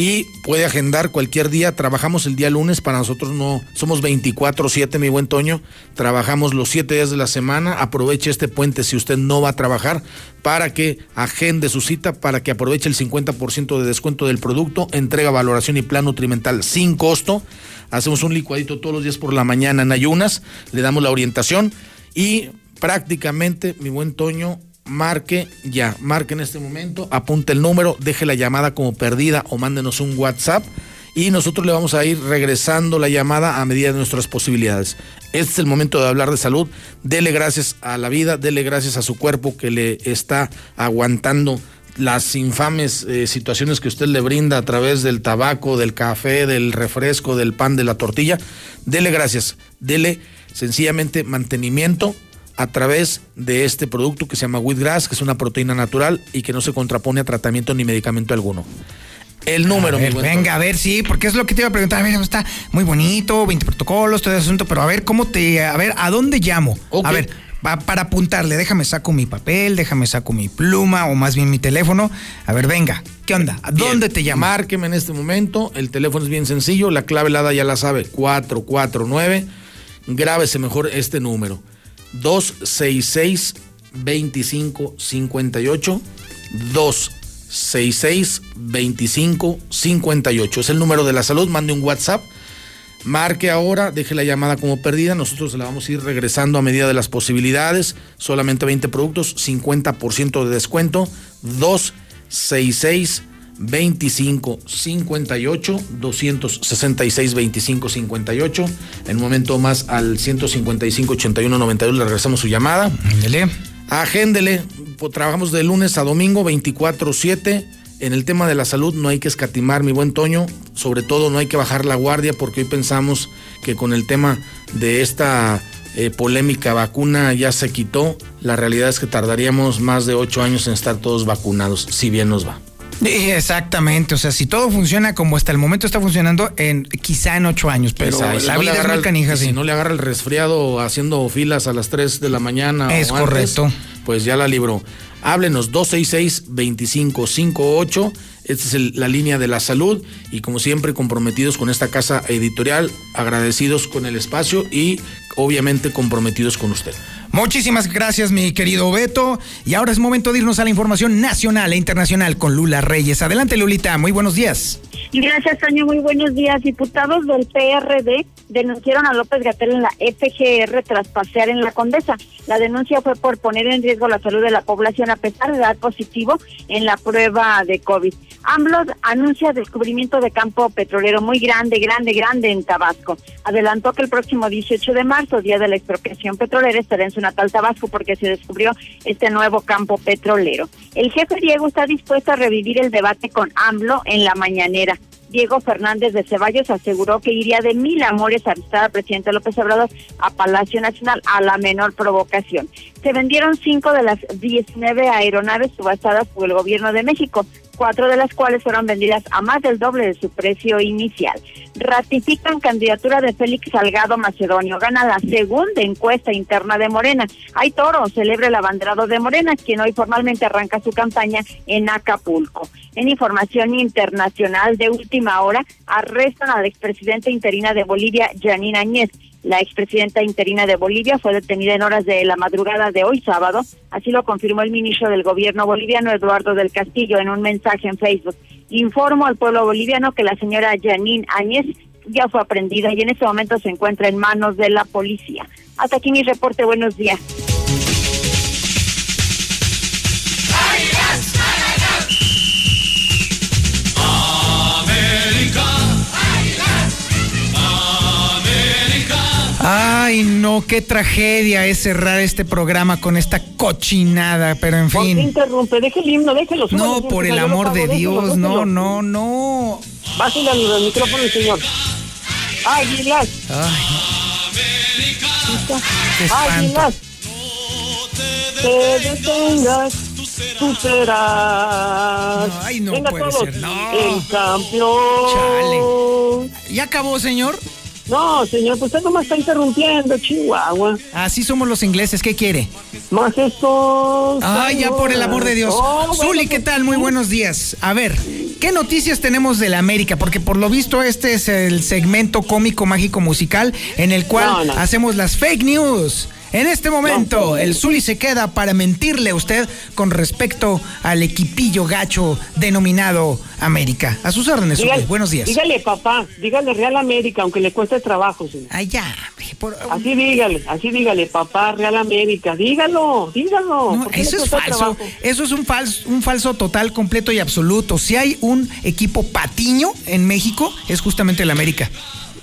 Y puede agendar cualquier día. Trabajamos el día lunes. Para nosotros no somos 24-7, mi buen Toño. Trabajamos los 7 días de la semana. Aproveche este puente si usted no va a trabajar para que agende su cita, para que aproveche el 50% de descuento del producto. Entrega, valoración y plan nutrimental sin costo. Hacemos un licuadito todos los días por la mañana en ayunas. Le damos la orientación y prácticamente, mi buen Toño, marque ya, marque en este momento, apunte el número, deje la llamada como perdida o mándenos un WhatsApp y nosotros le vamos a ir regresando la llamada a medida de nuestras posibilidades. Este es el momento de hablar de salud. Dele gracias a la vida, dele gracias a su cuerpo que le está aguantando las infames eh, situaciones que usted le brinda a través del tabaco, del café, del refresco, del pan, de la tortilla. Dele gracias, dele sencillamente mantenimiento a través de este producto que se llama Wheatgrass, que es una proteína natural y que no se contrapone a tratamiento ni medicamento alguno. El número, A ver, mi buen venga, a ver, sí, porque es lo que te iba a preguntar. A ver, está muy bonito, 20 protocolos, todo ese asunto, pero a ver, ¿cómo te. A ver, ¿a dónde llamo? A ver, va- para apuntarle, déjame saco mi papel, déjame saco mi pluma o más bien mi teléfono. A ver, venga, ¿qué onda? ¿A dónde te llamo? Márqueme en este momento. El teléfono es bien sencillo. La clave helada ya la sabe. 449. Grábese mejor este número. 266 2558 266 2558 Es el número de la salud. Mande un WhatsApp. Marque ahora, deje la llamada como perdida. Nosotros la vamos a ir regresando a medida de las posibilidades. Solamente 20 productos, 50% de descuento. 266 25 58 266 25 58 en un momento más al 155 81 92 le regresamos su llamada. Ándele. agéndele. Pues, trabajamos de lunes a domingo 24 7 en el tema de la salud no hay que escatimar mi buen Toño. Sobre todo no hay que bajar la guardia porque hoy pensamos que con el tema de esta eh, polémica vacuna ya se quitó. La realidad es que tardaríamos más de ocho años en estar todos vacunados si bien nos va exactamente, o sea, si todo funciona como hasta el momento está funcionando, en quizá en ocho años, pero la no le vida es muy canija, sí. Si no le agarra el resfriado haciendo filas a las 3 de la mañana. Es o antes, correcto. Pues ya la libró. Háblenos 266-2558. Esta es el- la línea de la salud. Y como siempre, comprometidos con esta casa editorial, agradecidos con el espacio y obviamente comprometidos con usted. Muchísimas gracias, mi querido Beto. Y ahora es momento de irnos a la información nacional e internacional con Lula Reyes. Adelante, Lulita. Muy buenos días. Gracias, Toño. Muy buenos días. Diputados del PRD denunciaron a López Gatel en la FGR tras pasear en la Condesa. La denuncia fue por poner en riesgo la salud de la población a pesar de dar positivo en la prueba de COVID. AMLO anuncia descubrimiento de campo petrolero muy grande, grande, grande en Tabasco. Adelantó que el próximo 18 de marzo, día de la expropiación petrolera, estará en su natal Tabasco porque se descubrió este nuevo campo petrolero. El jefe Diego está dispuesto a revivir el debate con AMLO en la mañanera. Diego Fernández de Ceballos aseguró que iría de mil amores a visitar al presidente López Obrador a Palacio Nacional a la menor provocación. Se vendieron cinco de las 19 aeronaves subastadas por el gobierno de México. cuatro de las cuales fueron vendidas a más del doble de su precio inicial. Ratifican candidatura de Félix Salgado Macedonio. Gana la segunda encuesta interna de Morena. Hay toro, celebra el abanderado de Morena, quien hoy formalmente arranca su campaña en Acapulco. En información internacional de última hora, arrestan a la expresidenta interina de Bolivia, Janine Añez. La expresidenta interina de Bolivia fue detenida en horas de la madrugada de hoy sábado, así lo confirmó el ministro del gobierno boliviano Eduardo del Castillo en un mensaje en Facebook. Informo al pueblo boliviano que la señora Janine Áñez ya fue aprendida y en este momento se encuentra en manos de la policía. Hasta aquí mi reporte, buenos días. Ay, no, qué tragedia es cerrar este programa con esta cochinada, pero en ¿Por qué fin. interrumpe? Deje el himno, déjelo. súbale, No, por el amor pago, de Dios, déjelo. no, no, no. Bájale al, micrófono, señor. Águilas. qué espanto. Águilas. Te detengas, tú serás. Ay, no Venga, puede todos. ser, no. El campeón. ¿Ya acabó, señor? No, señor, pues usted no me está interrumpiendo, Chihuahua. Así somos los ingleses, ¿qué quiere? Más esto. Ay, ya por el amor de Dios. Oh, bueno, Zuli, ¿qué tal? Muy buenos días. A ver, ¿qué noticias tenemos de la América? Porque por lo visto este es el segmento cómico mágico musical en el cual No, no. hacemos las fake news. En este momento, el Zuli se queda para mentirle a usted con respecto al equipillo gacho denominado América. A sus órdenes, Zuli. Buenos días. Dígale, papá, dígale Real América, aunque le cueste trabajo, señor. Ay, ya. Así dígale, así dígale, papá, Real América. Dígalo, dígalo. No, ¿por eso es falso. trabajo? Eso es un falso, un falso total, completo y absoluto. Si hay un equipo patiño en México, es justamente el América.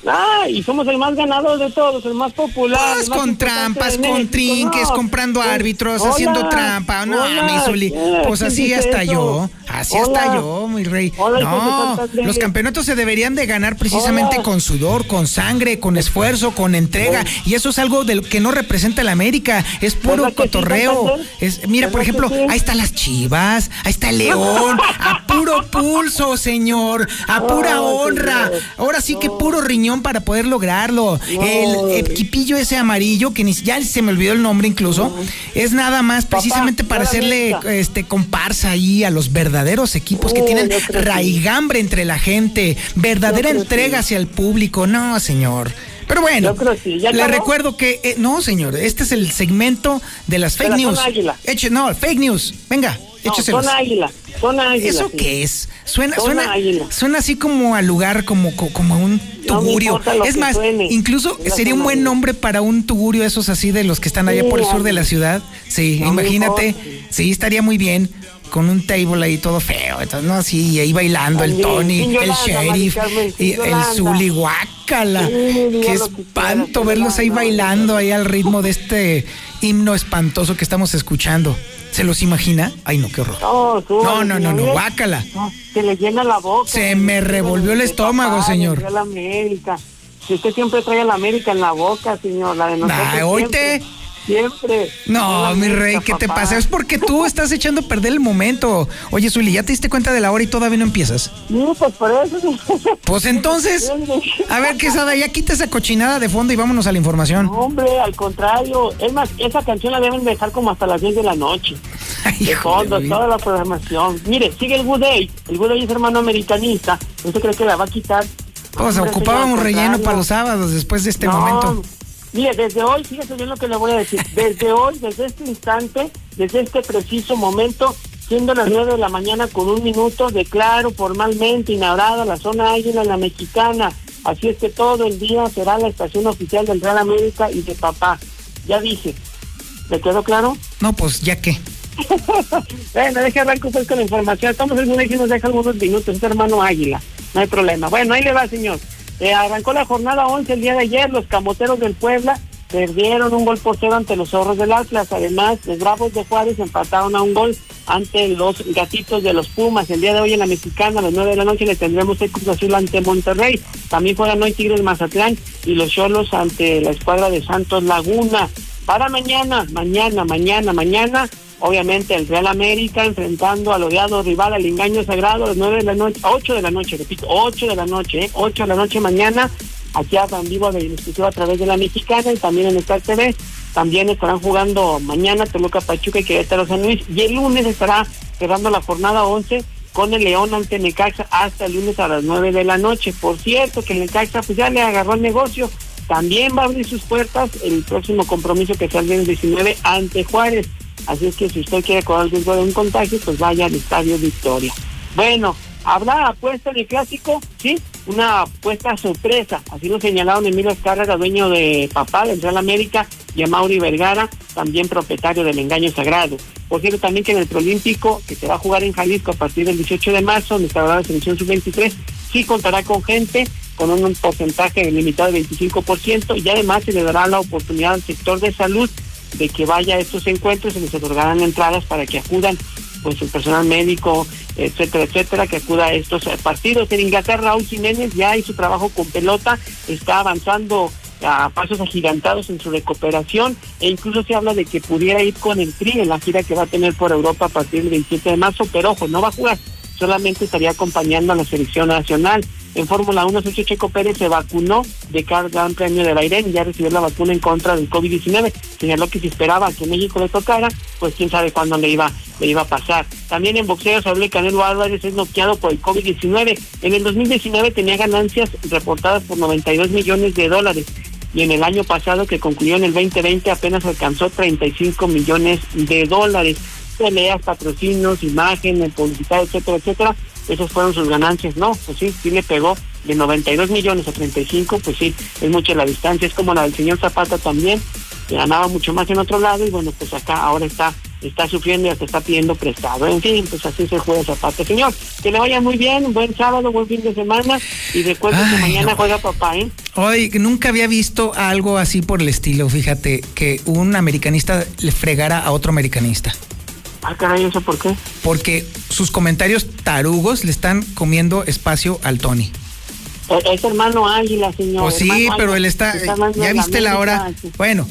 Ah, y somos el más ganador de todos, el más popular. El más con trampas, con trinques, No, comprando pues, árbitros, hola, haciendo trampa. No, hola, mi Zuli, eh, Pues ¿quién así hasta eso? yo. Así Hola. hasta yo, mi rey. No, los campeonatos se deberían de ganar precisamente con sudor, con sangre, con esfuerzo, con entrega. Y eso es algo de lo que no representa la América. Es puro ¿Verdad que sí, cotorreo. Es, mira, por ¿Verdad que ejemplo, sí? ahí están las chivas, ahí está el león. A puro pulso, señor. A pura honra. Ahora sí que puro riñón para poder lograrlo. El equipillo ese amarillo, que ni, ya se me olvidó el nombre incluso, es nada más precisamente para hacerle este comparsa ahí a los verdaderos equipos que Oh, tienen raigambre entre la gente, verdadera entrega hacia el público. No, señor. Pero bueno, Yo creo que sí. ¿Ya le acabó? recuerdo que eh, no, señor, este es el segmento de las De fake la news. zona águila. Eche, no, fake news. Venga, No, écheselos. águila. ¿Eso sí. qué es? Suena, suena, águila. suena así como a lugar, como, co- como a un tugurio. es más, suene. incluso Es sería un buen águila. nombre para un tugurio, esos así de los que están allá Sí, por el sur de la ciudad. Sí, No imagínate. Sí, estaría muy bien. Con un table ahí todo feo. Entonces, no, así, y ahí bailando el Tony, el Yolanda, sheriff, Carmen, y el Yolanda. Zuli, guácala. Sí, Qué espanto verlos ahí bailando ahí al ritmo de este himno espantoso que estamos escuchando. ¿Se los imagina? Ay, no, qué horror. No, No, no, no, guácala. Se le llena la boca. Se me revolvió el estómago, papá, señor. la América. Si usted siempre trae a la América en la boca, señor, la de nosotros. Nah. Siempre. No, mi rey, ¿qué te pasa? Es porque tú estás echando a perder el momento. Oye, Zuli, ¿ya te diste cuenta de la hora y todavía no empiezas? No, pues por eso. Pues entonces, a ver, Quesada, ya quita esa cochinada de fondo y vámonos a la información. Hombre, al contrario. Es más, esa canción la deben dejar como hasta las 10 de la noche. de fondo, toda la programación. Mire, sigue el Good Day. El Good Day es hermano americanista. ¿Usted cree que la va a quitar? Pues ocupábamos relleno para los sábados después de este No, momento. Mire, desde hoy, fíjese bien lo que le voy a decir. Desde hoy, desde este instante, desde este preciso momento, siendo las nueve de la mañana con un minuto, declaro formalmente inaugurada la zona Águila, la mexicana. Así es que todo el día será la estación oficial del Real América y de papá. Ya dije. ¿Le quedó claro? No, pues ya que. bueno, deje arranco usted con la información. Estamos en una y nos deja algunos minutos. Es hermano Águila. No hay problema. Bueno, ahí le va, señor. Eh, arrancó la jornada 11 el día de ayer. Los camoteros del Puebla perdieron un gol por cero ante los zorros del Atlas. Además, los Bravos de Juárez empataron a un gol ante los gatitos de los Pumas. El día de hoy en la Mexicana, a las 9 de la noche, le tendremos el Cruz Azul ante Monterrey. También juegan hoy Tigres Mazatlán y los Cholos ante la escuadra de Santos Laguna. Para mañana, mañana, mañana, mañana, obviamente el Real América enfrentando al odiado rival, al engaño sagrado, a las 9 de la noche, 8 de la noche, repito, 8 de la noche, ¿eh? 8 de la noche mañana, aquí a vivo de a través de la mexicana y también en Star TV. También estarán jugando mañana Toluca Pachuca y Querétaro San Luis. Y el lunes estará cerrando la jornada 11 con el León ante Necaxa hasta el lunes a las 9 de la noche. Por cierto, que el Necaxa pues ya le agarró el negocio. También va a abrir sus puertas el próximo compromiso que sale el 19 ante Juárez. Así es que si usted quiere correr el riesgo de un contagio, pues vaya al Estadio Victoria. Bueno, ¿habrá apuesta el clásico? Sí, una apuesta sorpresa. Así lo señalaron Emilio Escárraga, dueño de Papá del Real América, y a Mauri Vergara, también propietario del Engaño Sagrado. Por cierto, también que en el Prolímpico, que se va a jugar en Jalisco a partir del 18 de marzo, donde estará la selección sub-23, sí contará con gente, con un porcentaje limitado de 25%, y además se le dará la oportunidad al sector de salud de que vaya a estos encuentros y les otorgarán entradas para que acudan pues el personal médico, etcétera, etcétera, que acuda a estos eh, partidos. En Inglaterra, Raúl Jiménez ya hizo trabajo con pelota, está avanzando a pasos agigantados en su recuperación e incluso se habla de que pudiera ir con el Tri en la gira que va a tener por Europa a partir del 27 de marzo, pero ojo, no va a jugar, solamente estaría acompañando a la selección nacional. En Fórmula 1, Sergio Checo Pérez se vacunó de cada Gran Premio de Bahrein y ya recibió la vacuna en contra del COVID-19. Señaló que si esperaba que México le tocara, pues quién sabe cuándo le iba, le iba a pasar. También en boxeo habló Canelo Álvarez es noqueado por el COVID-19. En el 2019 tenía ganancias reportadas por 92 millones de dólares y en el año pasado que concluyó en el 2020 apenas alcanzó 35 millones de dólares. Peleas, patrocinios, imágenes, publicidad, etcétera, etcétera esas fueron sus ganancias. No, pues sí, sí le pegó de 92 millones a 35, pues sí, es mucha la distancia. Es como la del señor Zapata también, que ganaba mucho más en otro lado y bueno, pues acá ahora está está sufriendo y hasta está pidiendo prestado. En fin, pues así se juega Zapata. Señor, que le vaya muy bien, buen sábado, buen fin de semana y recuerde que mañana juega papá, ¿eh? Hoy nunca había visto algo así por el estilo, fíjate, que un americanista le fregara a otro americanista. Ah, caray, ¿eso por qué? Porque sus comentarios tarugos le están comiendo espacio al Tony. Es hermano Águila, señor. Pues sí, pero él está. ya viste la hora. Bueno,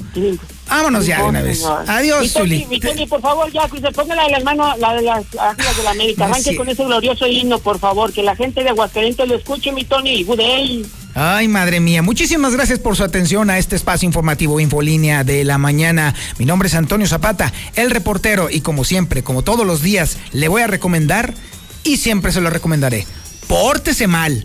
vámonos ya de una vez. Adiós, Zuli. Mi Tony, por favor, ya, se ponga la del hermano, la de las Águilas de la América. Arranque con ese glorioso himno, por favor. Que la gente de Aguascalientes lo escuche, mi Tony. Good day. Ay, madre mía. Muchísimas gracias por su atención a este espacio informativo Infolínea de la mañana. Mi nombre es Antonio Zapata, el reportero, y como siempre, como todos los días, le voy a recomendar y siempre se lo recomendaré. Pórtese mal